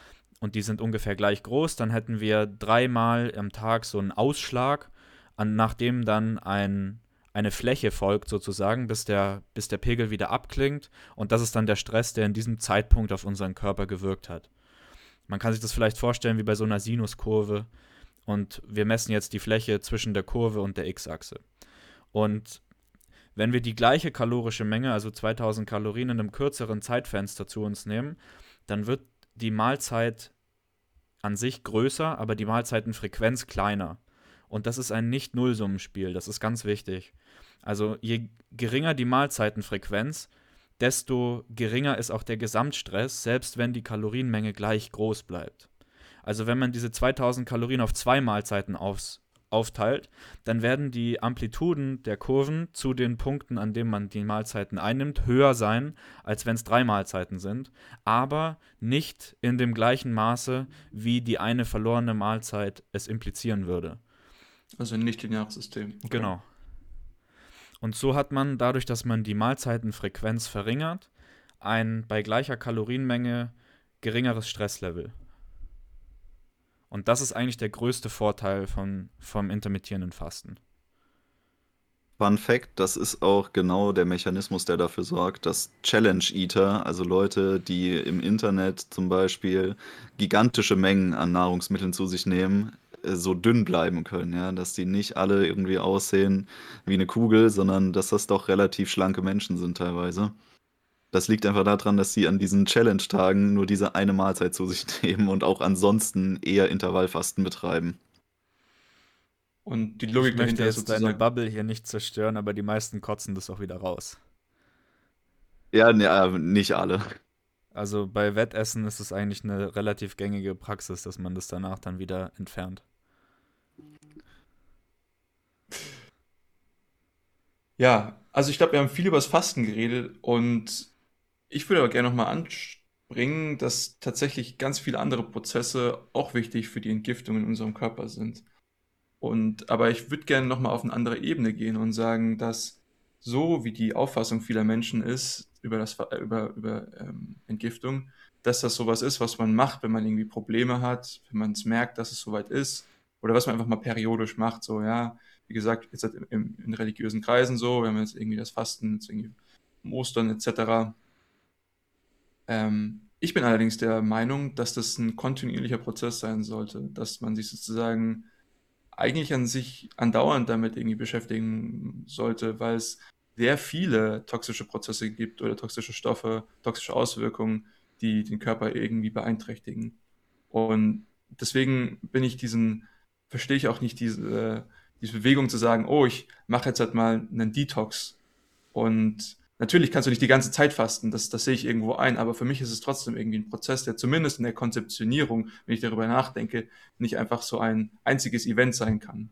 Speaker 3: und die sind ungefähr gleich groß, dann hätten wir dreimal am Tag so einen Ausschlag, an, nachdem dann ein, eine Fläche folgt sozusagen, bis der, bis der Pegel wieder abklingt. Und das ist dann der Stress, der in diesem Zeitpunkt auf unseren Körper gewirkt hat. Man kann sich das vielleicht vorstellen wie bei so einer Sinuskurve. Und wir messen jetzt die Fläche zwischen der Kurve und der x-Achse. Und wenn wir die gleiche kalorische Menge, also 2000 Kalorien in einem kürzeren Zeitfenster zu uns nehmen, dann wird die Mahlzeit an sich größer, aber die Mahlzeitenfrequenz kleiner. Und das ist ein Nicht-Nullsummenspiel, das ist ganz wichtig. Also je geringer die Mahlzeitenfrequenz, desto geringer ist auch der Gesamtstress, selbst wenn die Kalorienmenge gleich groß bleibt. Also wenn man diese 2000 Kalorien auf zwei Mahlzeiten aufs, aufteilt, dann werden die Amplituden der Kurven zu den Punkten, an denen man die Mahlzeiten einnimmt, höher sein, als wenn es drei Mahlzeiten sind, aber nicht in dem gleichen Maße, wie die eine verlorene Mahlzeit es implizieren würde.
Speaker 1: Also ein nicht-lineares System.
Speaker 3: Okay. Genau. Und so hat man dadurch, dass man die Mahlzeitenfrequenz verringert, ein bei gleicher Kalorienmenge geringeres Stresslevel. Und das ist eigentlich der größte Vorteil von, vom intermittierenden Fasten.
Speaker 2: Fun Fact, das ist auch genau der Mechanismus, der dafür sorgt, dass Challenge Eater, also Leute, die im Internet zum Beispiel gigantische Mengen an Nahrungsmitteln zu sich nehmen, äh, so dünn bleiben können, ja, dass die nicht alle irgendwie aussehen wie eine Kugel, sondern dass das doch relativ schlanke Menschen sind teilweise. Das liegt einfach daran, dass sie an diesen Challenge-Tagen nur diese eine Mahlzeit zu sich (laughs) nehmen und auch ansonsten eher Intervallfasten betreiben.
Speaker 3: Und die Logik ich möchte jetzt sozusagen... deine Bubble hier nicht zerstören, aber die meisten kotzen das auch wieder raus.
Speaker 2: Ja, ne, nicht alle.
Speaker 3: Also bei Wettessen ist es eigentlich eine relativ gängige Praxis, dass man das danach dann wieder entfernt.
Speaker 1: Ja, also ich glaube, wir haben viel über das Fasten geredet und ich würde aber gerne nochmal anspringen, dass tatsächlich ganz viele andere Prozesse auch wichtig für die Entgiftung in unserem Körper sind. Und, aber ich würde gerne nochmal auf eine andere Ebene gehen und sagen, dass so, wie die Auffassung vieler Menschen ist über, das, über, über ähm, Entgiftung, dass das sowas ist, was man macht, wenn man irgendwie Probleme hat, wenn man es merkt, dass es soweit ist, oder was man einfach mal periodisch macht, so, ja, wie gesagt, jetzt halt in, in religiösen Kreisen so, wir haben jetzt irgendwie das Fasten, jetzt irgendwie Ostern etc. Ähm, ich bin allerdings der Meinung, dass das ein kontinuierlicher Prozess sein sollte, dass man sich sozusagen eigentlich an sich andauernd damit irgendwie beschäftigen sollte, weil es sehr viele toxische Prozesse gibt oder toxische Stoffe, toxische Auswirkungen, die den Körper irgendwie beeinträchtigen. Und deswegen bin ich diesen, verstehe ich auch nicht diese, diese Bewegung zu sagen, oh, ich mache jetzt halt mal einen Detox und Natürlich kannst du nicht die ganze Zeit fasten, das, das sehe ich irgendwo ein, aber für mich ist es trotzdem irgendwie ein Prozess, der zumindest in der Konzeptionierung, wenn ich darüber nachdenke, nicht einfach so ein einziges Event sein kann.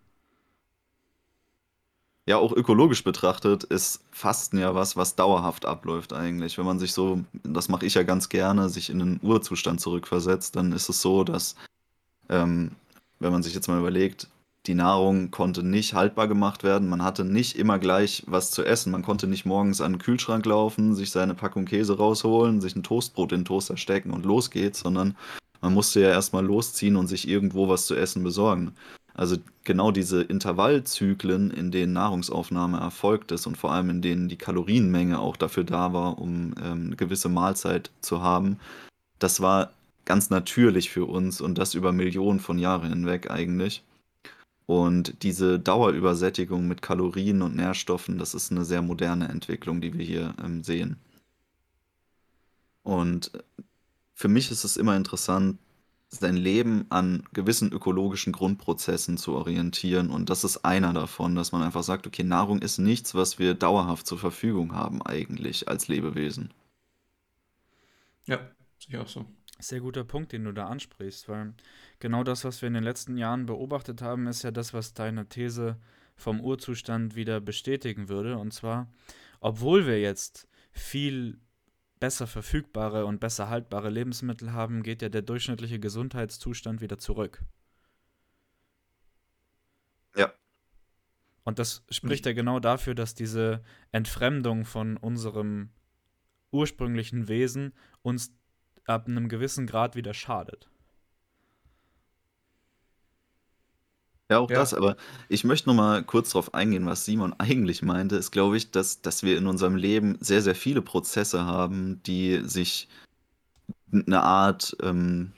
Speaker 2: Ja, auch ökologisch betrachtet ist Fasten ja was, was dauerhaft abläuft eigentlich. Wenn man sich so, das mache ich ja ganz gerne, sich in einen Urzustand zurückversetzt, dann ist es so, dass, ähm, wenn man sich jetzt mal überlegt, die Nahrung konnte nicht haltbar gemacht werden. Man hatte nicht immer gleich was zu essen. Man konnte nicht morgens an den Kühlschrank laufen, sich seine Packung Käse rausholen, sich ein Toastbrot in den Toaster stecken und los geht's, sondern man musste ja erstmal losziehen und sich irgendwo was zu essen besorgen. Also genau diese Intervallzyklen, in denen Nahrungsaufnahme erfolgt ist und vor allem in denen die Kalorienmenge auch dafür da war, um ähm, eine gewisse Mahlzeit zu haben, das war ganz natürlich für uns und das über Millionen von Jahren hinweg eigentlich. Und diese Dauerübersättigung mit Kalorien und Nährstoffen, das ist eine sehr moderne Entwicklung, die wir hier ähm, sehen. Und äh, für mich ist es immer interessant, sein Leben an gewissen ökologischen Grundprozessen zu orientieren. Und das ist einer davon, dass man einfach sagt, okay, Nahrung ist nichts, was wir dauerhaft zur Verfügung haben eigentlich als Lebewesen.
Speaker 1: Ja, sehe ich auch so.
Speaker 3: Sehr guter Punkt, den du da ansprichst, weil genau das, was wir in den letzten Jahren beobachtet haben, ist ja das, was deine These vom Urzustand wieder bestätigen würde. Und zwar, obwohl wir jetzt viel besser verfügbare und besser haltbare Lebensmittel haben, geht ja der durchschnittliche Gesundheitszustand wieder zurück.
Speaker 2: Ja.
Speaker 3: Und das spricht ja genau dafür, dass diese Entfremdung von unserem ursprünglichen Wesen uns ab einem gewissen Grad wieder schadet.
Speaker 2: Ja, auch ja. das, aber ich möchte noch mal kurz darauf eingehen, was Simon (laughs) eigentlich meinte, ist, glaube ich, dass, dass wir in unserem Leben sehr, sehr viele Prozesse haben, die sich eine Art ähm,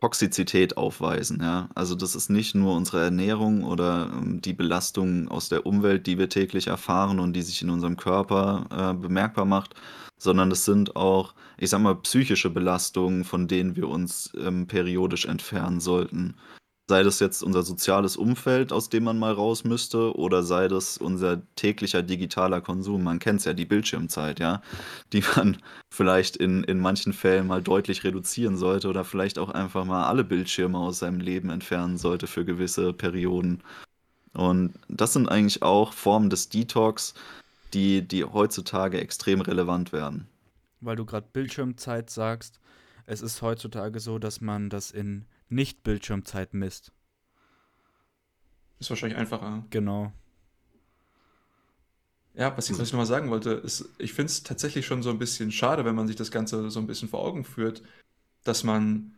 Speaker 2: Toxizität aufweisen, ja. Also das ist nicht nur unsere Ernährung oder ähm, die Belastung aus der Umwelt, die wir täglich erfahren und die sich in unserem Körper äh, bemerkbar macht, sondern es sind auch, ich sag mal, psychische Belastungen, von denen wir uns ähm, periodisch entfernen sollten. Sei das jetzt unser soziales Umfeld, aus dem man mal raus müsste, oder sei das unser täglicher digitaler Konsum. Man kennt es ja, die Bildschirmzeit, ja, die man (laughs) vielleicht in, in manchen Fällen mal deutlich reduzieren sollte oder vielleicht auch einfach mal alle Bildschirme aus seinem Leben entfernen sollte für gewisse Perioden. Und das sind eigentlich auch Formen des Detox, die, die heutzutage extrem relevant werden.
Speaker 3: Weil du gerade Bildschirmzeit sagst, es ist heutzutage so, dass man das in Nicht-Bildschirmzeit misst.
Speaker 1: Ist wahrscheinlich einfacher.
Speaker 3: Genau.
Speaker 1: Ja, was ich, was ich nochmal sagen wollte, ist, ich finde es tatsächlich schon so ein bisschen schade, wenn man sich das Ganze so ein bisschen vor Augen führt, dass man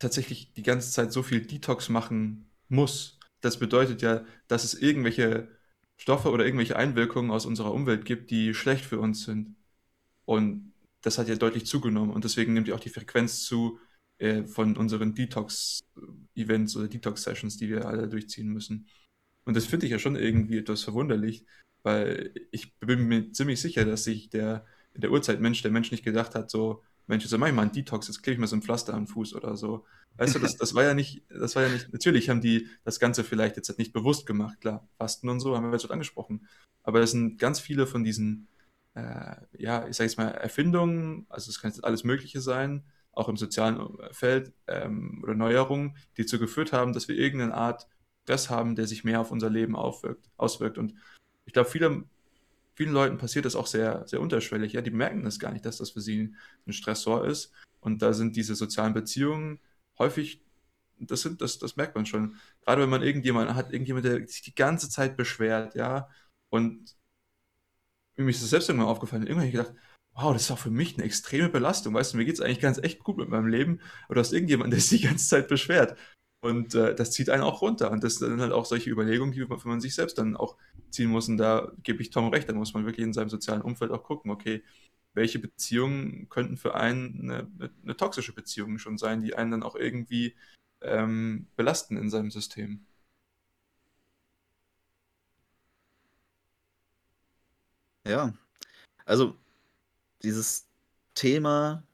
Speaker 1: tatsächlich die ganze Zeit so viel Detox machen muss. Das bedeutet ja, dass es irgendwelche Stoffe oder irgendwelche Einwirkungen aus unserer Umwelt gibt, die schlecht für uns sind. Und das hat ja deutlich zugenommen und deswegen nimmt ja auch die Frequenz zu äh, von unseren Detox-Events oder Detox-Sessions, die wir alle durchziehen müssen. Und das finde ich ja schon irgendwie etwas verwunderlich, weil ich bin mir ziemlich sicher, dass sich der in der Urzeit Mensch, der Mensch nicht gedacht hat, so, Mensch, jetzt mach ich mal einen Detox, jetzt klebe ich mir so ein Pflaster am Fuß oder so. Weißt du, das, das war ja nicht, das war ja nicht, natürlich haben die das Ganze vielleicht jetzt nicht bewusst gemacht, klar, Fasten und so haben wir jetzt schon angesprochen. Aber es sind ganz viele von diesen, äh, ja, ich sage jetzt mal, Erfindungen, also es kann jetzt alles Mögliche sein, auch im sozialen Feld ähm, oder Neuerungen, die dazu geführt haben, dass wir irgendeine Art Stress haben, der sich mehr auf unser Leben aufwirkt, auswirkt. Und ich glaube, viele vielen Leuten passiert das auch sehr, sehr unterschwellig. Ja, die merken das gar nicht, dass das für sie ein Stressor ist. Und da sind diese sozialen Beziehungen häufig das, sind, das, das merkt man schon. Gerade wenn man irgendjemanden hat, irgendjemand, der sich die ganze Zeit beschwert, ja, und mir ist das selbst irgendwann aufgefallen, irgendwann habe ich gedacht, wow, das ist auch für mich eine extreme Belastung, weißt du, mir geht es eigentlich ganz echt gut mit meinem Leben, oder hast irgendjemand, der sich die ganze Zeit beschwert. Und äh, das zieht einen auch runter. Und das sind halt auch solche Überlegungen, die man, man sich selbst dann auch ziehen muss. Und da gebe ich Tom recht, da muss man wirklich in seinem sozialen Umfeld auch gucken, okay, welche Beziehungen könnten für einen eine, eine toxische Beziehung schon sein, die einen dann auch irgendwie ähm, belasten in seinem System.
Speaker 2: Ja, also dieses Thema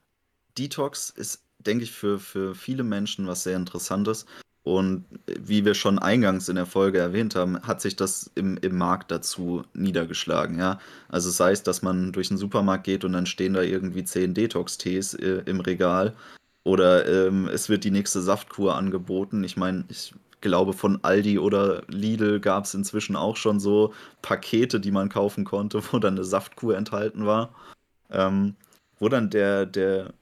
Speaker 2: Detox ist, denke ich, für, für viele Menschen was sehr Interessantes. Und wie wir schon eingangs in der Folge erwähnt haben, hat sich das im, im Markt dazu niedergeschlagen, ja. Also sei es, dass man durch den Supermarkt geht und dann stehen da irgendwie zehn Detox-Tees äh, im Regal. Oder ähm, es wird die nächste Saftkur angeboten. Ich meine, ich glaube, von Aldi oder Lidl gab es inzwischen auch schon so Pakete, die man kaufen konnte, (laughs) wo dann eine Saftkur enthalten war. Ähm, wo dann der, der,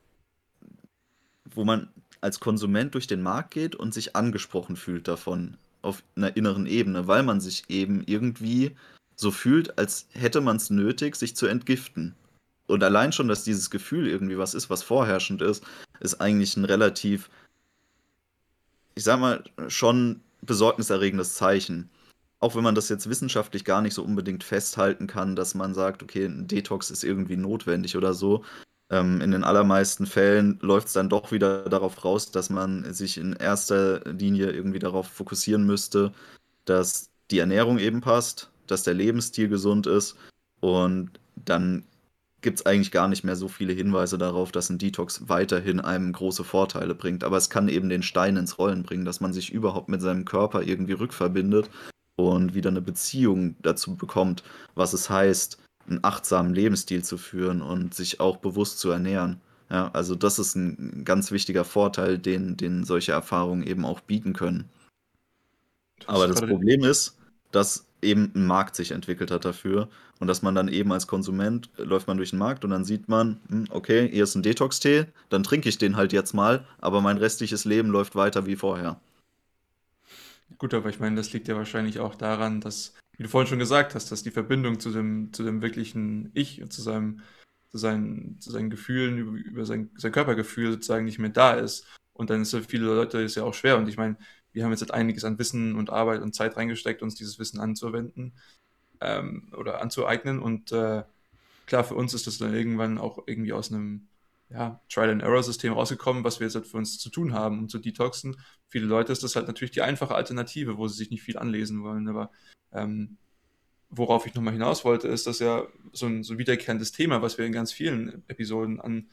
Speaker 2: wo man als Konsument durch den Markt geht und sich angesprochen fühlt davon auf einer inneren Ebene, weil man sich eben irgendwie so fühlt, als hätte man es nötig, sich zu entgiften. Und allein schon, dass dieses Gefühl irgendwie was ist, was vorherrschend ist, ist eigentlich ein relativ, ich sag mal, schon besorgniserregendes Zeichen. Auch wenn man das jetzt wissenschaftlich gar nicht so unbedingt festhalten kann, dass man sagt, okay, ein Detox ist irgendwie notwendig oder so, ähm, in den allermeisten Fällen läuft es dann doch wieder darauf raus, dass man sich in erster Linie irgendwie darauf fokussieren müsste, dass die Ernährung eben passt, dass der Lebensstil gesund ist und dann gibt es eigentlich gar nicht mehr so viele Hinweise darauf, dass ein Detox weiterhin einem große Vorteile bringt. Aber es kann eben den Stein ins Rollen bringen, dass man sich überhaupt mit seinem Körper irgendwie rückverbindet und wieder eine Beziehung dazu bekommt, was es heißt, einen achtsamen Lebensstil zu führen und sich auch bewusst zu ernähren. Ja, also das ist ein ganz wichtiger Vorteil, den, den solche Erfahrungen eben auch bieten können. Aber das Problem ist, dass eben ein Markt sich entwickelt hat dafür und dass man dann eben als Konsument läuft man durch den Markt und dann sieht man, hm, okay, hier ist ein Detox-Tee, dann trinke ich den halt jetzt mal, aber mein restliches Leben läuft weiter wie vorher.
Speaker 1: Gut, aber ich meine, das liegt ja wahrscheinlich auch daran, dass wie du vorhin schon gesagt hast, dass die Verbindung zu dem, zu dem wirklichen Ich und zu seinem, zu seinen, zu seinen Gefühlen, über, über sein, sein Körpergefühl sozusagen nicht mehr da ist. Und dann ist für viele Leute ist ja auch schwer. Und ich meine, wir haben jetzt halt einiges an Wissen und Arbeit und Zeit reingesteckt, uns dieses Wissen anzuwenden ähm, oder anzueignen. Und äh, klar, für uns ist das dann irgendwann auch irgendwie aus einem ja, Trial-and-Error-System rausgekommen, was wir jetzt halt für uns zu tun haben, um zu detoxen. Viele Leute ist das halt natürlich die einfache Alternative, wo sie sich nicht viel anlesen wollen. Aber ähm, worauf ich nochmal hinaus wollte, ist, dass ja so ein, so wiederkehrendes Thema, was wir in ganz vielen Episoden an,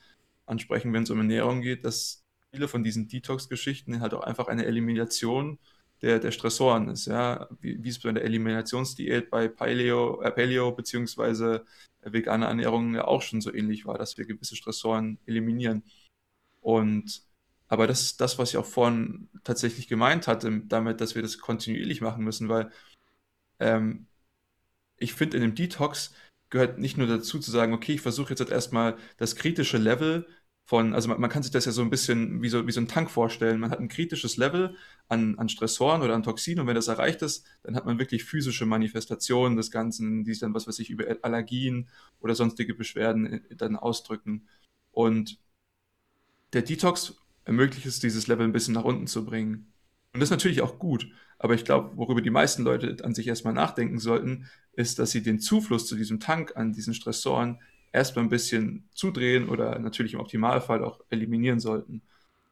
Speaker 1: ansprechen, wenn es um Ernährung geht, dass viele von diesen Detox-Geschichten halt auch einfach eine Elimination der, der Stressoren ist, ja, wie, es bei der Eliminationsdiät bei Paleo, äh, Paleo beziehungsweise vegane Ernährung ja auch schon so ähnlich war, dass wir gewisse Stressoren eliminieren. Und aber das ist das, was ich auch vorhin tatsächlich gemeint hatte, damit, dass wir das kontinuierlich machen müssen, weil ähm, ich finde, in dem Detox gehört nicht nur dazu zu sagen, okay, ich versuche jetzt halt erstmal das kritische Level von, also man, man, kann sich das ja so ein bisschen wie so, wie so ein Tank vorstellen. Man hat ein kritisches Level an, an Stressoren oder an Toxinen und wenn das erreicht ist, dann hat man wirklich physische Manifestationen des Ganzen, die sich dann, was weiß ich, über Allergien oder sonstige Beschwerden äh, dann ausdrücken. Und der Detox ermöglicht es, dieses Level ein bisschen nach unten zu bringen. Und das ist natürlich auch gut. Aber ich glaube, worüber die meisten Leute an sich erstmal nachdenken sollten, ist, dass sie den Zufluss zu diesem Tank an diesen Stressoren erstmal ein bisschen zudrehen oder natürlich im Optimalfall auch eliminieren sollten.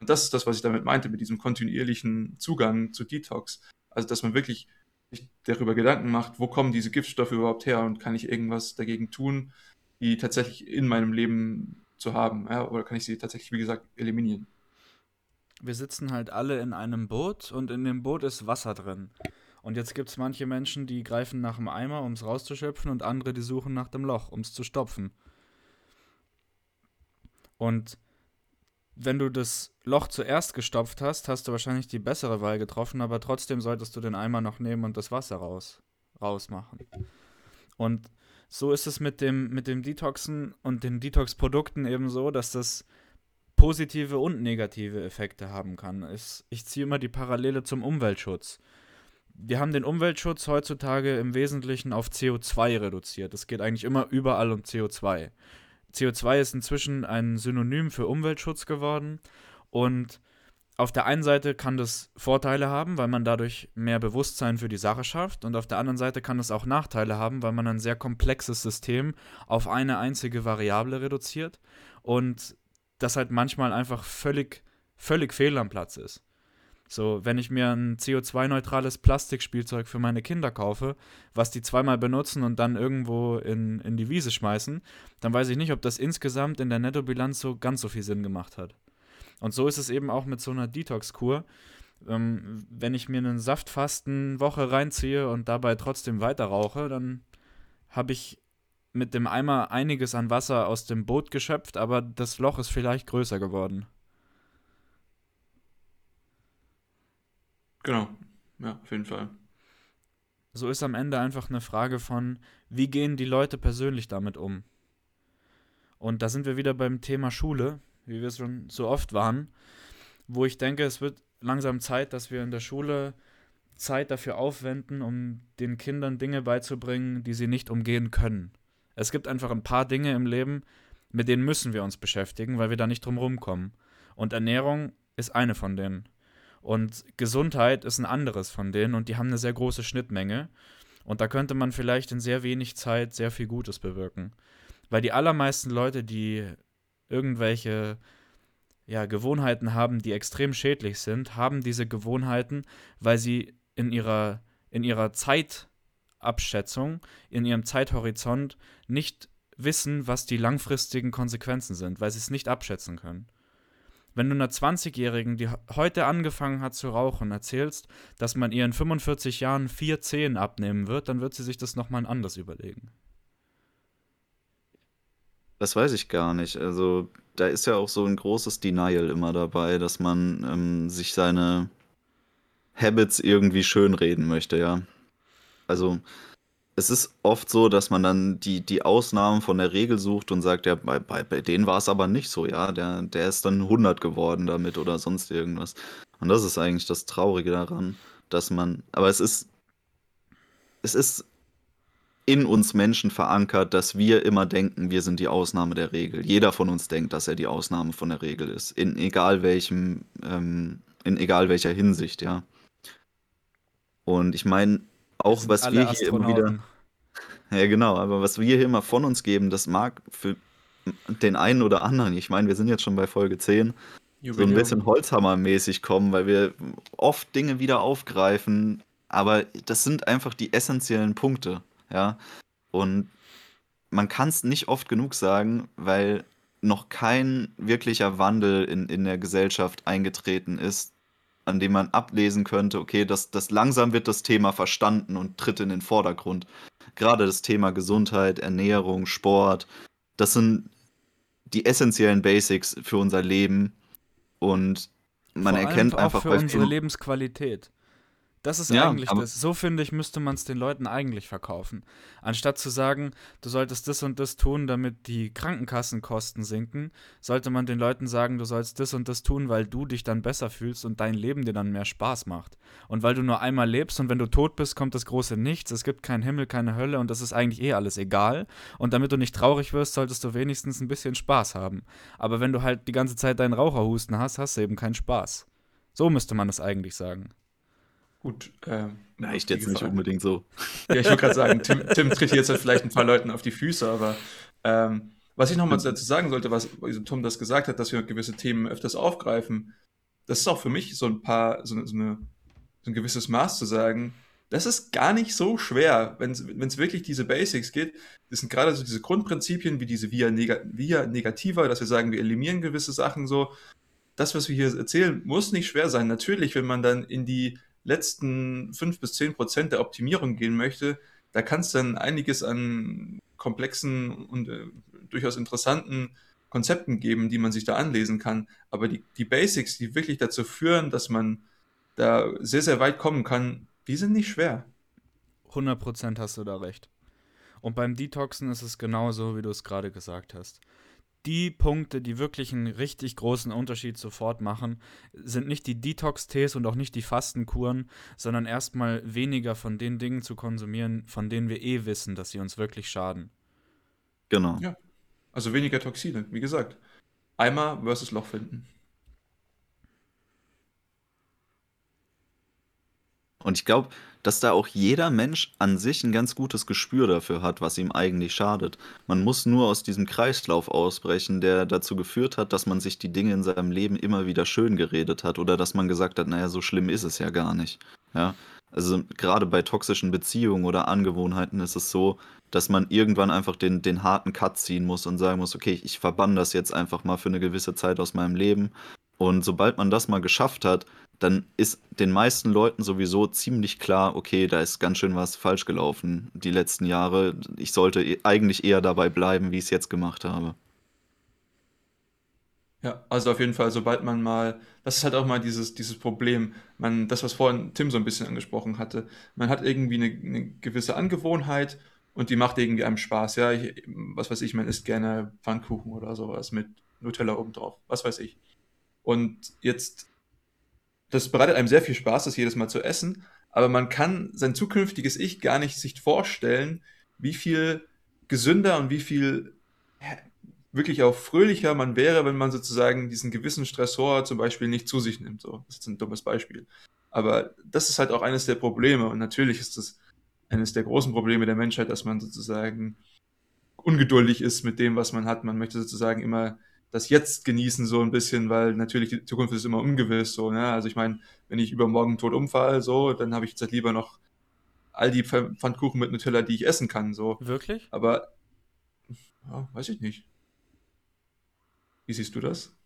Speaker 1: Und das ist das, was ich damit meinte, mit diesem kontinuierlichen Zugang zu Detox. Also, dass man wirklich sich darüber Gedanken macht, wo kommen diese Giftstoffe überhaupt her und kann ich irgendwas dagegen tun, die tatsächlich in meinem Leben zu haben, ja, oder kann ich sie tatsächlich, wie gesagt, eliminieren
Speaker 3: wir sitzen halt alle in einem Boot und in dem Boot ist Wasser drin. Und jetzt gibt es manche Menschen, die greifen nach dem Eimer, um es rauszuschöpfen, und andere, die suchen nach dem Loch, um es zu stopfen. Und wenn du das Loch zuerst gestopft hast, hast du wahrscheinlich die bessere Wahl getroffen, aber trotzdem solltest du den Eimer noch nehmen und das Wasser raus, rausmachen. Und so ist es mit dem, mit dem Detoxen und den Detox-Produkten eben so, dass das positive und negative Effekte haben kann. Ich ziehe immer die Parallele zum Umweltschutz. Wir haben den Umweltschutz heutzutage im Wesentlichen auf CO2 reduziert. Es geht eigentlich immer überall um CO2. CO2 ist inzwischen ein Synonym für Umweltschutz geworden und auf der einen Seite kann das Vorteile haben, weil man dadurch mehr Bewusstsein für die Sache schafft und auf der anderen Seite kann es auch Nachteile haben, weil man ein sehr komplexes System auf eine einzige Variable reduziert und das halt manchmal einfach völlig, völlig fehl am Platz ist. So, wenn ich mir ein CO2-neutrales Plastikspielzeug für meine Kinder kaufe, was die zweimal benutzen und dann irgendwo in, in die Wiese schmeißen, dann weiß ich nicht, ob das insgesamt in der Nettobilanz so ganz so viel Sinn gemacht hat. Und so ist es eben auch mit so einer Detox-Kur. Ähm, wenn ich mir einen Saftfasten Woche reinziehe und dabei trotzdem weiter rauche, dann habe ich mit dem Eimer einiges an Wasser aus dem Boot geschöpft, aber das Loch ist vielleicht größer geworden.
Speaker 1: Genau, ja, auf jeden Fall.
Speaker 3: So ist am Ende einfach eine Frage von, wie gehen die Leute persönlich damit um? Und da sind wir wieder beim Thema Schule wie wir es schon so oft waren, wo ich denke, es wird langsam Zeit, dass wir in der Schule Zeit dafür aufwenden, um den Kindern Dinge beizubringen, die sie nicht umgehen können. Es gibt einfach ein paar Dinge im Leben, mit denen müssen wir uns beschäftigen, weil wir da nicht drum rumkommen. Und Ernährung ist eine von denen. Und Gesundheit ist ein anderes von denen und die haben eine sehr große Schnittmenge. Und da könnte man vielleicht in sehr wenig Zeit sehr viel Gutes bewirken. Weil die allermeisten Leute, die irgendwelche ja, Gewohnheiten haben, die extrem schädlich sind, haben diese Gewohnheiten, weil sie in ihrer, in ihrer Zeitabschätzung, in ihrem Zeithorizont nicht wissen, was die langfristigen Konsequenzen sind, weil sie es nicht abschätzen können. Wenn du einer 20-Jährigen, die heute angefangen hat zu rauchen, erzählst, dass man ihr in 45 Jahren vier Zehen abnehmen wird, dann wird sie sich das nochmal anders überlegen.
Speaker 2: Das weiß ich gar nicht. Also, da ist ja auch so ein großes Denial immer dabei, dass man, ähm, sich seine Habits irgendwie schönreden möchte, ja. Also, es ist oft so, dass man dann die die Ausnahmen von der Regel sucht und sagt: „Ja, bei bei bei denen es aber nicht so, ja. Der der ist dann 100 geworden damit“ oder sonst irgendwas. Und das ist eigentlich das Traurige daran, dass man aber es ist es ist in uns Menschen verankert, dass wir immer denken, wir sind die Ausnahme der Regel. Jeder von uns denkt, dass er die Ausnahme von der Regel ist. In egal welchem, ähm, in egal welcher Hinsicht, ja. Und ich meine, auch was wir hier immer wieder. Ja, genau, aber was wir hier immer von uns geben, das mag für den einen oder anderen, ich meine, wir sind jetzt schon bei Folge 10, so ein bisschen Holzhammer-mäßig kommen, weil wir oft Dinge wieder aufgreifen, aber das sind einfach die essentiellen Punkte ja. Und man kann es nicht oft genug sagen, weil noch kein wirklicher Wandel in, in der Gesellschaft eingetreten ist, an dem man ablesen könnte, okay, das, das langsam wird das Thema verstanden und tritt in den Vordergrund. Gerade das Thema Gesundheit, Ernährung, Sport, das sind die essentiellen Basics für unser Leben und man Vor erkennt einfach
Speaker 3: auch für unsere Lebensqualität. Das ist ja, eigentlich das. So finde ich, müsste man es den Leuten eigentlich verkaufen. Anstatt zu sagen, du solltest das und das tun, damit die Krankenkassenkosten sinken, sollte man den Leuten sagen, du sollst das und das tun, weil du dich dann besser fühlst und dein Leben dir dann mehr Spaß macht. Und weil du nur einmal lebst und wenn du tot bist, kommt das große Nichts, es gibt keinen Himmel, keine Hölle und das ist eigentlich eh alles egal. Und damit du nicht traurig wirst, solltest du wenigstens ein bisschen Spaß haben. Aber wenn du halt die ganze Zeit deinen Raucherhusten hast, hast du eben keinen Spaß. So müsste man es eigentlich sagen.
Speaker 1: Gut.
Speaker 2: Ähm, Na, echt jetzt nicht unbedingt so.
Speaker 1: Ja, ich wollte gerade sagen, Tim, (laughs) Tim, tritt jetzt halt vielleicht ein paar Leuten auf die Füße, aber ähm, was ich nochmal dazu sagen sollte, was Tom das gesagt hat, dass wir gewisse Themen öfters aufgreifen, das ist auch für mich so ein paar, so, so, eine, so ein gewisses Maß zu sagen, das ist gar nicht so schwer, wenn es wirklich diese Basics geht. Das sind gerade so diese Grundprinzipien wie diese Via, Neg Via Negativa, dass wir sagen, wir eliminieren gewisse Sachen so. Das, was wir hier erzählen, muss nicht schwer sein. Natürlich, wenn man dann in die letzten 5 bis 10 Prozent der Optimierung gehen möchte, da kann es dann einiges an komplexen und äh, durchaus interessanten Konzepten geben, die man sich da anlesen kann. Aber die, die Basics, die wirklich dazu führen, dass man da sehr, sehr weit kommen kann, die sind nicht schwer.
Speaker 3: 100% hast du da recht. Und beim Detoxen ist es genauso, wie du es gerade gesagt hast. Die Punkte, die wirklich einen richtig großen Unterschied sofort machen, sind nicht die Detox-Tees und auch nicht die Fastenkuren, sondern erstmal weniger von den Dingen zu konsumieren, von denen wir eh wissen, dass sie uns wirklich schaden.
Speaker 2: Genau.
Speaker 1: Ja. Also weniger Toxine, wie gesagt. Eimer versus Loch finden.
Speaker 2: Und ich glaube, dass da auch jeder Mensch an sich ein ganz gutes Gespür dafür hat, was ihm eigentlich schadet. Man muss nur aus diesem Kreislauf ausbrechen, der dazu geführt hat, dass man sich die Dinge in seinem Leben immer wieder schön geredet hat oder dass man gesagt hat, naja, so schlimm ist es ja gar nicht. Ja, also gerade bei toxischen Beziehungen oder Angewohnheiten ist es so, dass man irgendwann einfach den, den harten Cut ziehen muss und sagen muss, okay, ich verbann das jetzt einfach mal für eine gewisse Zeit aus meinem Leben. Und sobald man das mal geschafft hat, dann ist den meisten Leuten sowieso ziemlich klar, okay, da ist ganz schön was falsch gelaufen die letzten Jahre. Ich sollte e- eigentlich eher dabei bleiben, wie ich es jetzt gemacht habe.
Speaker 1: Ja, also auf jeden Fall, sobald man mal, das ist halt auch mal dieses, dieses Problem, man, das, was vorhin Tim so ein bisschen angesprochen hatte, man hat irgendwie eine, eine gewisse Angewohnheit und die macht irgendwie einem Spaß. Ja, ich, was weiß ich, man isst gerne Pfannkuchen oder sowas mit Nutella obendrauf, was weiß ich. Und jetzt das bereitet einem sehr viel Spaß, das jedes Mal zu essen, aber man kann sein zukünftiges Ich gar nicht sich vorstellen, wie viel gesünder und wie viel wirklich auch fröhlicher man wäre, wenn man sozusagen diesen gewissen Stressor zum Beispiel nicht zu sich nimmt. So, das ist ein dummes Beispiel. Aber das ist halt auch eines der Probleme und natürlich ist das eines der großen Probleme der Menschheit, dass man sozusagen ungeduldig ist mit dem, was man hat. Man möchte sozusagen immer das Jetzt genießen so ein bisschen, weil natürlich die Zukunft ist immer ungewiss so, ne? Also ich meine, wenn ich übermorgen tot umfall, so, dann habe ich jetzt lieber noch all die Pfannkuchen mit Nutella, die ich essen kann, so.
Speaker 3: Wirklich?
Speaker 1: Aber, ja, weiß ich nicht. Wie siehst du das?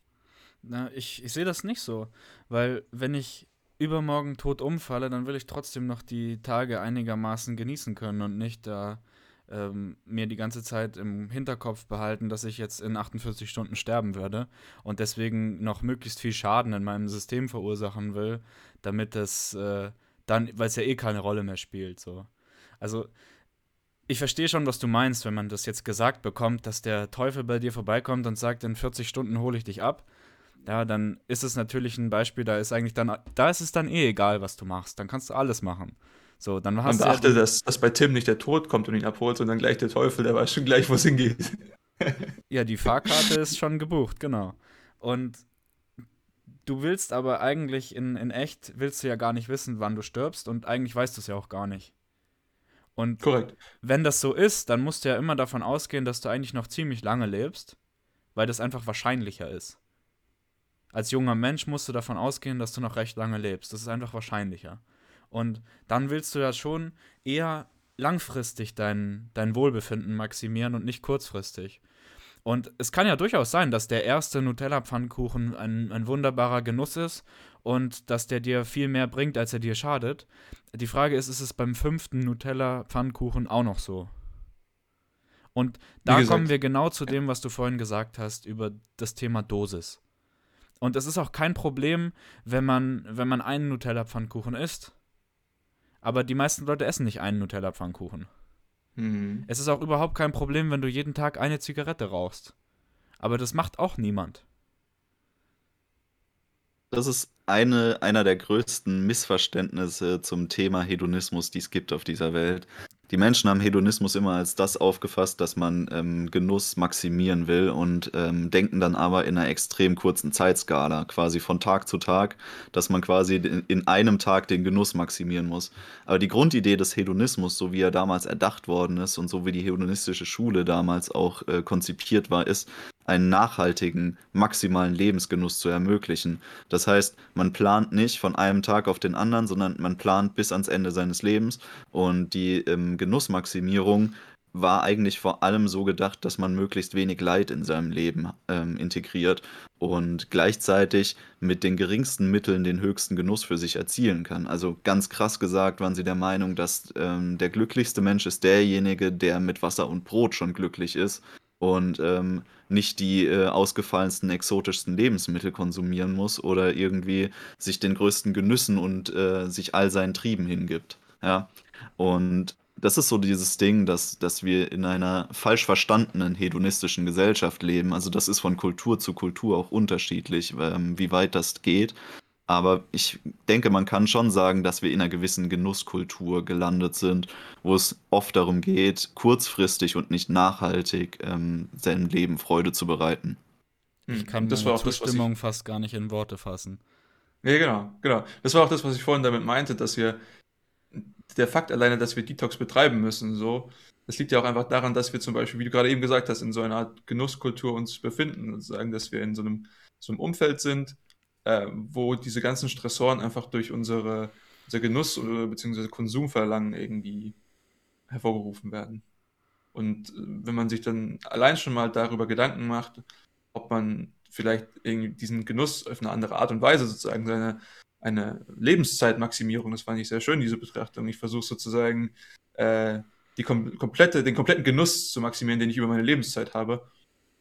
Speaker 3: Na, ich, ich sehe das nicht so, weil wenn ich übermorgen tot umfalle, dann will ich trotzdem noch die Tage einigermaßen genießen können und nicht da ähm, mir die ganze Zeit im Hinterkopf behalten, dass ich jetzt in 48 Stunden sterben würde und deswegen noch möglichst viel Schaden in meinem System verursachen will, damit es äh, dann, weil es ja eh keine Rolle mehr spielt, so. Also, ich verstehe schon, was du meinst, wenn man das jetzt gesagt bekommt, dass der Teufel bei dir vorbeikommt und sagt, in 40 Stunden hole ich dich ab. Ja, dann ist es natürlich ein Beispiel, da ist eigentlich dann, da ist es dann eh egal, was du machst. Dann kannst du alles machen. So, dann
Speaker 1: hast Man beachte, ja dass, dass bei Tim nicht der Tod kommt und ihn abholt, sondern gleich der Teufel, der weiß schon gleich, wo es hingeht. (laughs)
Speaker 3: ja, die Fahrkarte ist schon gebucht, genau. Und du willst aber eigentlich in, in echt, willst du ja gar nicht wissen, wann du stirbst und eigentlich weißt du es ja auch gar nicht. Und
Speaker 1: Korrekt.
Speaker 3: wenn das so ist, dann musst du ja immer davon ausgehen, dass du eigentlich noch ziemlich lange lebst, weil das einfach wahrscheinlicher ist. Als junger Mensch musst du davon ausgehen, dass du noch recht lange lebst. Das ist einfach wahrscheinlicher. Und dann willst du ja schon eher langfristig dein, dein Wohlbefinden maximieren und nicht kurzfristig. Und es kann ja durchaus sein, dass der erste Nutella-Pfannkuchen ein, ein wunderbarer Genuss ist und dass der dir viel mehr bringt, als er dir schadet. Die Frage ist, ist es beim fünften Nutella-Pfannkuchen auch noch so? Und da kommen wir genau zu dem, was du vorhin gesagt hast über das Thema Dosis. Und es ist auch kein Problem, wenn man, wenn man einen Nutella-Pfannkuchen isst aber die meisten Leute essen nicht einen Nutella-Pfannkuchen. Mhm. Es ist auch überhaupt kein Problem, wenn du jeden Tag eine Zigarette rauchst. Aber das macht auch niemand.
Speaker 2: Das ist eine, einer der größten Missverständnisse zum Thema Hedonismus, die es gibt auf dieser Welt. Die Menschen haben Hedonismus immer als das aufgefasst, dass man ähm, Genuss maximieren will und ähm, denken dann aber in einer extrem kurzen Zeitskala, quasi von Tag zu Tag, dass man quasi in einem Tag den Genuss maximieren muss. Aber die Grundidee des Hedonismus, so wie er damals erdacht worden ist und so wie die hedonistische Schule damals auch äh, konzipiert war, ist, einen nachhaltigen, maximalen Lebensgenuss zu ermöglichen. Das heißt, man plant nicht von einem Tag auf den anderen, sondern man plant bis ans Ende seines Lebens. Und die ähm, Genussmaximierung war eigentlich vor allem so gedacht, dass man möglichst wenig Leid in seinem Leben ähm, integriert und gleichzeitig mit den geringsten Mitteln den höchsten Genuss für sich erzielen kann. Also ganz krass gesagt waren sie der Meinung, dass ähm, der glücklichste Mensch ist derjenige, der mit Wasser und Brot schon glücklich ist und ähm, nicht die äh, ausgefallensten, exotischsten Lebensmittel konsumieren muss oder irgendwie sich den größten Genüssen und äh, sich all seinen Trieben hingibt. Ja. Und das ist so dieses Ding, dass, dass wir in einer falsch verstandenen hedonistischen Gesellschaft leben. Also das ist von Kultur zu Kultur auch unterschiedlich, ähm, wie weit das geht. Aber ich denke, man kann schon sagen, dass wir in einer gewissen Genusskultur gelandet sind, wo es oft darum geht, kurzfristig und nicht nachhaltig ähm, seinem Leben Freude zu bereiten.
Speaker 3: Ich kann
Speaker 1: das
Speaker 3: meine
Speaker 1: war auch das, was ich,
Speaker 3: Zustimmung fast gar nicht in Worte fassen.
Speaker 1: ja, genau, genau. Das war auch das, was ich vorhin damit meinte, dass wir der Fakt alleine, dass wir Detox betreiben müssen, so, das liegt ja auch einfach daran, dass wir zum Beispiel, wie du gerade eben gesagt hast, in so einer Art Genusskultur uns befinden und sagen, dass wir in so einem, so einem Umfeld sind, äh, wo diese ganzen Stressoren einfach durch unsere, unser Genuss oder beziehungsweise Konsumverlangen irgendwie hervorgerufen werden. Und äh, wenn man sich dann allein schon mal darüber Gedanken macht, ob man vielleicht irgendwie diesen Genuss auf eine andere Art und Weise sozusagen seine eine Lebenszeitmaximierung, das fand ich sehr schön, diese Betrachtung. Ich versuche sozusagen äh, die kom komplette, den kompletten Genuss zu maximieren, den ich über meine Lebenszeit habe.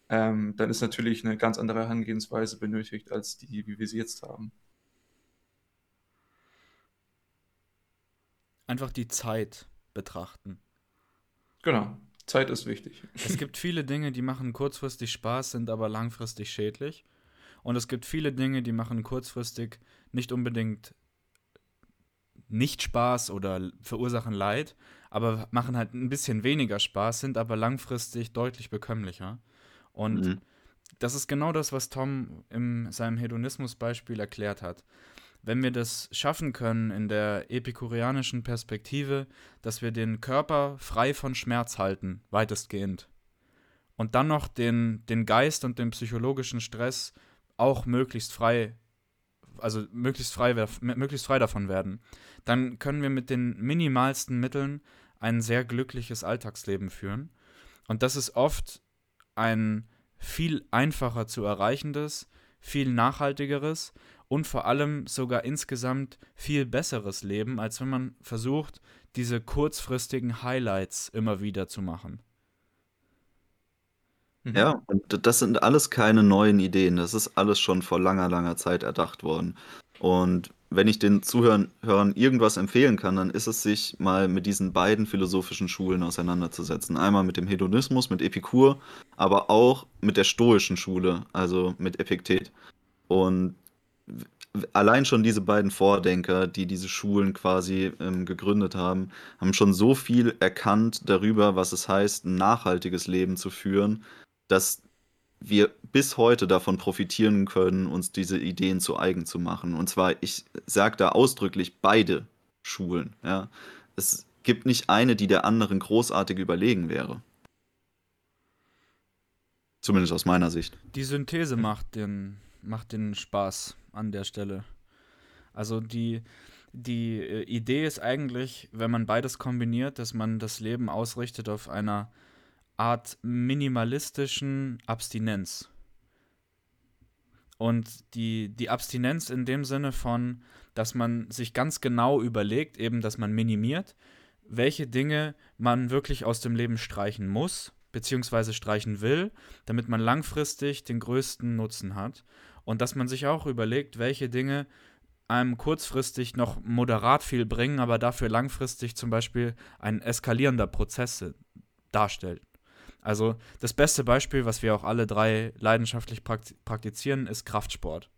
Speaker 1: Ähm, dann ist natürlich eine ganz andere Herangehensweise benötigt, als die, wie wir sie jetzt haben.
Speaker 3: Einfach die Zeit betrachten.
Speaker 1: Genau, Zeit ist wichtig.
Speaker 3: Es gibt viele Dinge, die machen kurzfristig Spaß, sind aber langfristig schädlich. Und es gibt viele Dinge, die machen kurzfristig nicht unbedingt nicht Spaß oder verursachen Leid, aber machen halt ein bisschen weniger Spaß, sind aber langfristig deutlich bekömmlicher. Und
Speaker 2: Mhm.
Speaker 3: das ist genau das, was Tom in seinem Hedonismus-Beispiel erklärt hat. Wenn wir das schaffen können in der epikureanischen Perspektive, dass wir den Körper frei von Schmerz halten, weitestgehend, und dann noch den, den Geist und den psychologischen Stress auch möglichst frei, also möglichst frei, möglichst frei davon werden, dann können wir mit den minimalsten Mitteln ein sehr glückliches Alltagsleben führen. Und das ist oft ein viel einfacher zu erreichendes, viel nachhaltigeres und vor allem sogar insgesamt viel besseres Leben, als wenn man versucht, diese kurzfristigen Highlights immer wieder zu machen.
Speaker 1: Mhm.
Speaker 2: Ja, und das sind alles keine neuen Ideen. Das ist alles schon vor langer, langer Zeit erdacht worden. Und wenn ich den Zuhörern Hörern irgendwas empfehlen kann, dann ist es, sich mal mit diesen beiden philosophischen Schulen auseinanderzusetzen. Einmal mit dem Hedonismus, mit Epikur, aber auch mit der stoischen Schule, also mit Epiktet. Und allein schon diese beiden Vordenker, die diese Schulen quasi ähm, gegründet haben, haben schon so viel erkannt darüber, was es heißt, ein nachhaltiges Leben zu führen, dass wir bis heute davon profitieren können, uns diese Ideen zu eigen zu machen. Und zwar, ich sage da ausdrücklich beide Schulen. Ja. Es gibt nicht eine, die der anderen großartig überlegen wäre. Zumindest aus meiner Sicht.
Speaker 3: Die Synthese macht den, macht den Spaß an der Stelle. Also die, die äh, Idee ist eigentlich, wenn man beides kombiniert, dass man das Leben ausrichtet auf einer Art minimalistischen Abstinenz. Und die, die Abstinenz in dem Sinne von, dass man sich ganz genau überlegt, eben, dass man minimiert, welche Dinge man wirklich aus dem Leben streichen muss, beziehungsweise streichen will, damit man langfristig den größten Nutzen hat. Und dass man sich auch überlegt, welche Dinge einem kurzfristig noch moderat viel bringen, aber dafür langfristig zum Beispiel ein eskalierender Prozess darstellt. Also das beste Beispiel, was wir auch alle drei leidenschaftlich prakt praktizieren, ist Kraftsport.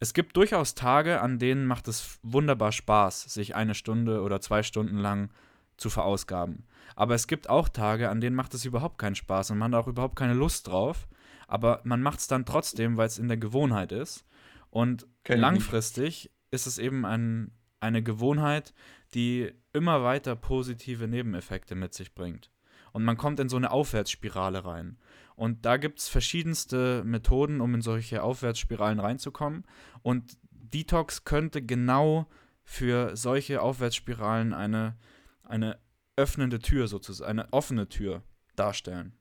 Speaker 3: Es gibt durchaus Tage, an denen macht es wunderbar Spaß, sich eine Stunde oder zwei Stunden lang zu verausgaben. Aber es gibt auch Tage, an denen macht es überhaupt keinen Spaß und man hat auch überhaupt keine Lust drauf. Aber man macht es dann trotzdem, weil es in der Gewohnheit ist. Und
Speaker 1: Kenn ich
Speaker 3: langfristig ist es eben ein, eine Gewohnheit, die immer weiter positive Nebeneffekte mit sich bringt. Und man kommt in so eine Aufwärtsspirale rein. Und da gibt es verschiedenste Methoden, um in solche Aufwärtsspiralen reinzukommen. Und Detox könnte genau für solche Aufwärtsspiralen eine, eine öffnende Tür sozusagen, eine offene Tür darstellen.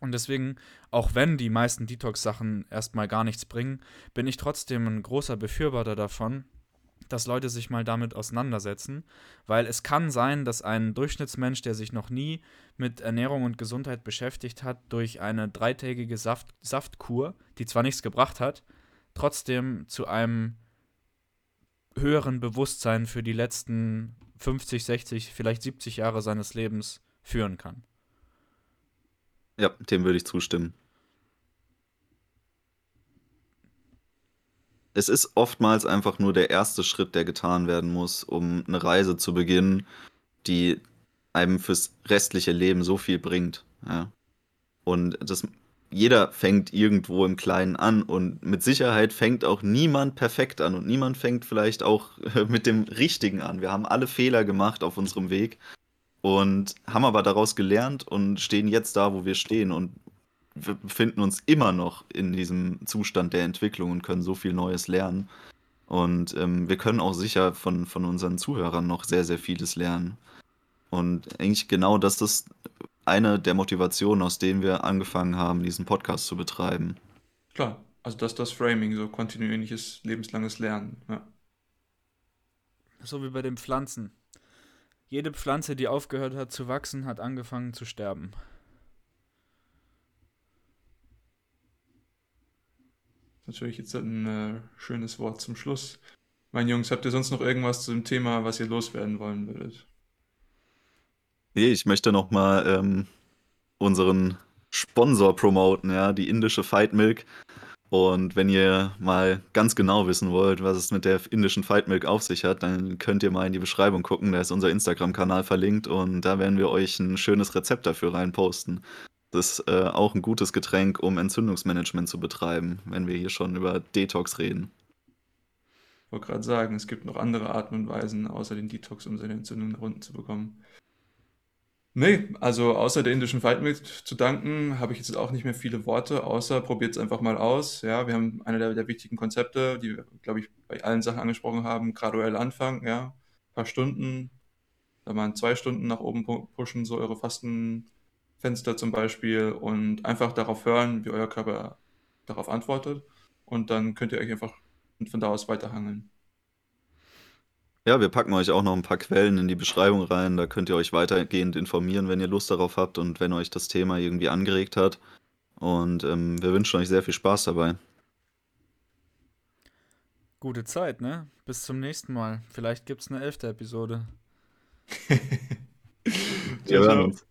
Speaker 3: Und deswegen, auch wenn die meisten Detox-Sachen erstmal gar nichts bringen, bin ich trotzdem ein großer Befürworter davon, dass Leute sich mal damit auseinandersetzen, weil es kann sein, dass ein Durchschnittsmensch, der sich noch nie mit Ernährung und Gesundheit beschäftigt hat, durch eine dreitägige Saft Saftkur, die zwar nichts gebracht hat, trotzdem zu einem höheren Bewusstsein für die letzten 50, 60, vielleicht 70 Jahre seines Lebens führen kann.
Speaker 2: Ja, dem würde ich zustimmen. Es ist oftmals einfach nur der erste Schritt, der getan werden muss, um eine Reise zu beginnen, die einem fürs restliche Leben so viel bringt. Ja. Und das, jeder fängt irgendwo im Kleinen an und mit Sicherheit fängt auch niemand perfekt an und niemand fängt vielleicht auch (laughs) mit dem Richtigen an. Wir haben alle Fehler gemacht auf unserem Weg und haben aber daraus gelernt und stehen jetzt da, wo wir stehen und wir befinden uns immer noch in diesem Zustand der Entwicklung und können so viel Neues lernen. Und ähm, wir können auch sicher von, von unseren Zuhörern noch sehr, sehr vieles lernen. Und eigentlich genau das ist eine der Motivationen, aus denen wir angefangen haben, diesen Podcast zu betreiben.
Speaker 1: Klar, also das ist das Framing, so kontinuierliches, lebenslanges Lernen. Ja.
Speaker 3: So wie bei den Pflanzen. Jede Pflanze, die aufgehört hat zu wachsen, hat angefangen zu sterben.
Speaker 1: Natürlich jetzt ein äh, schönes Wort zum Schluss. Meine Jungs, habt ihr sonst noch irgendwas zu dem Thema, was ihr loswerden wollen würdet?
Speaker 2: Nee, ich möchte nochmal ähm, unseren Sponsor promoten, ja, die indische Fight Milk. Und wenn ihr mal ganz genau wissen wollt, was es mit der indischen Fight Milk auf sich hat, dann könnt ihr mal in die Beschreibung gucken. Da ist unser Instagram-Kanal verlinkt und da werden wir euch ein schönes Rezept dafür reinposten. Das ist äh, auch ein gutes Getränk, um Entzündungsmanagement zu betreiben, wenn wir hier schon über Detox reden.
Speaker 1: Ich wollte gerade sagen, es gibt noch andere Arten und Weisen, außer den Detox, um seine Entzündung nach unten zu bekommen. Nee, also außer der indischen Fight Milk zu danken, habe ich jetzt auch nicht mehr viele Worte, außer probiert es einfach mal aus. Ja, wir haben eine der, der wichtigen Konzepte, die wir, glaube ich, bei allen Sachen angesprochen haben, graduell anfangen, ja, ein paar Stunden, da mal zwei Stunden nach oben pushen, so eure Fasten, Fenster zum Beispiel und einfach darauf hören, wie euer Körper darauf antwortet. Und dann könnt ihr euch einfach von da aus weiterhangeln.
Speaker 2: Ja, wir packen euch auch noch ein paar Quellen in die Beschreibung rein. Da könnt ihr euch weitergehend informieren, wenn ihr Lust darauf habt und wenn euch das Thema irgendwie angeregt hat. Und ähm, wir wünschen euch sehr viel Spaß dabei.
Speaker 3: Gute Zeit, ne? Bis zum nächsten Mal. Vielleicht gibt es eine elfte Episode. (laughs)
Speaker 2: wir hören uns.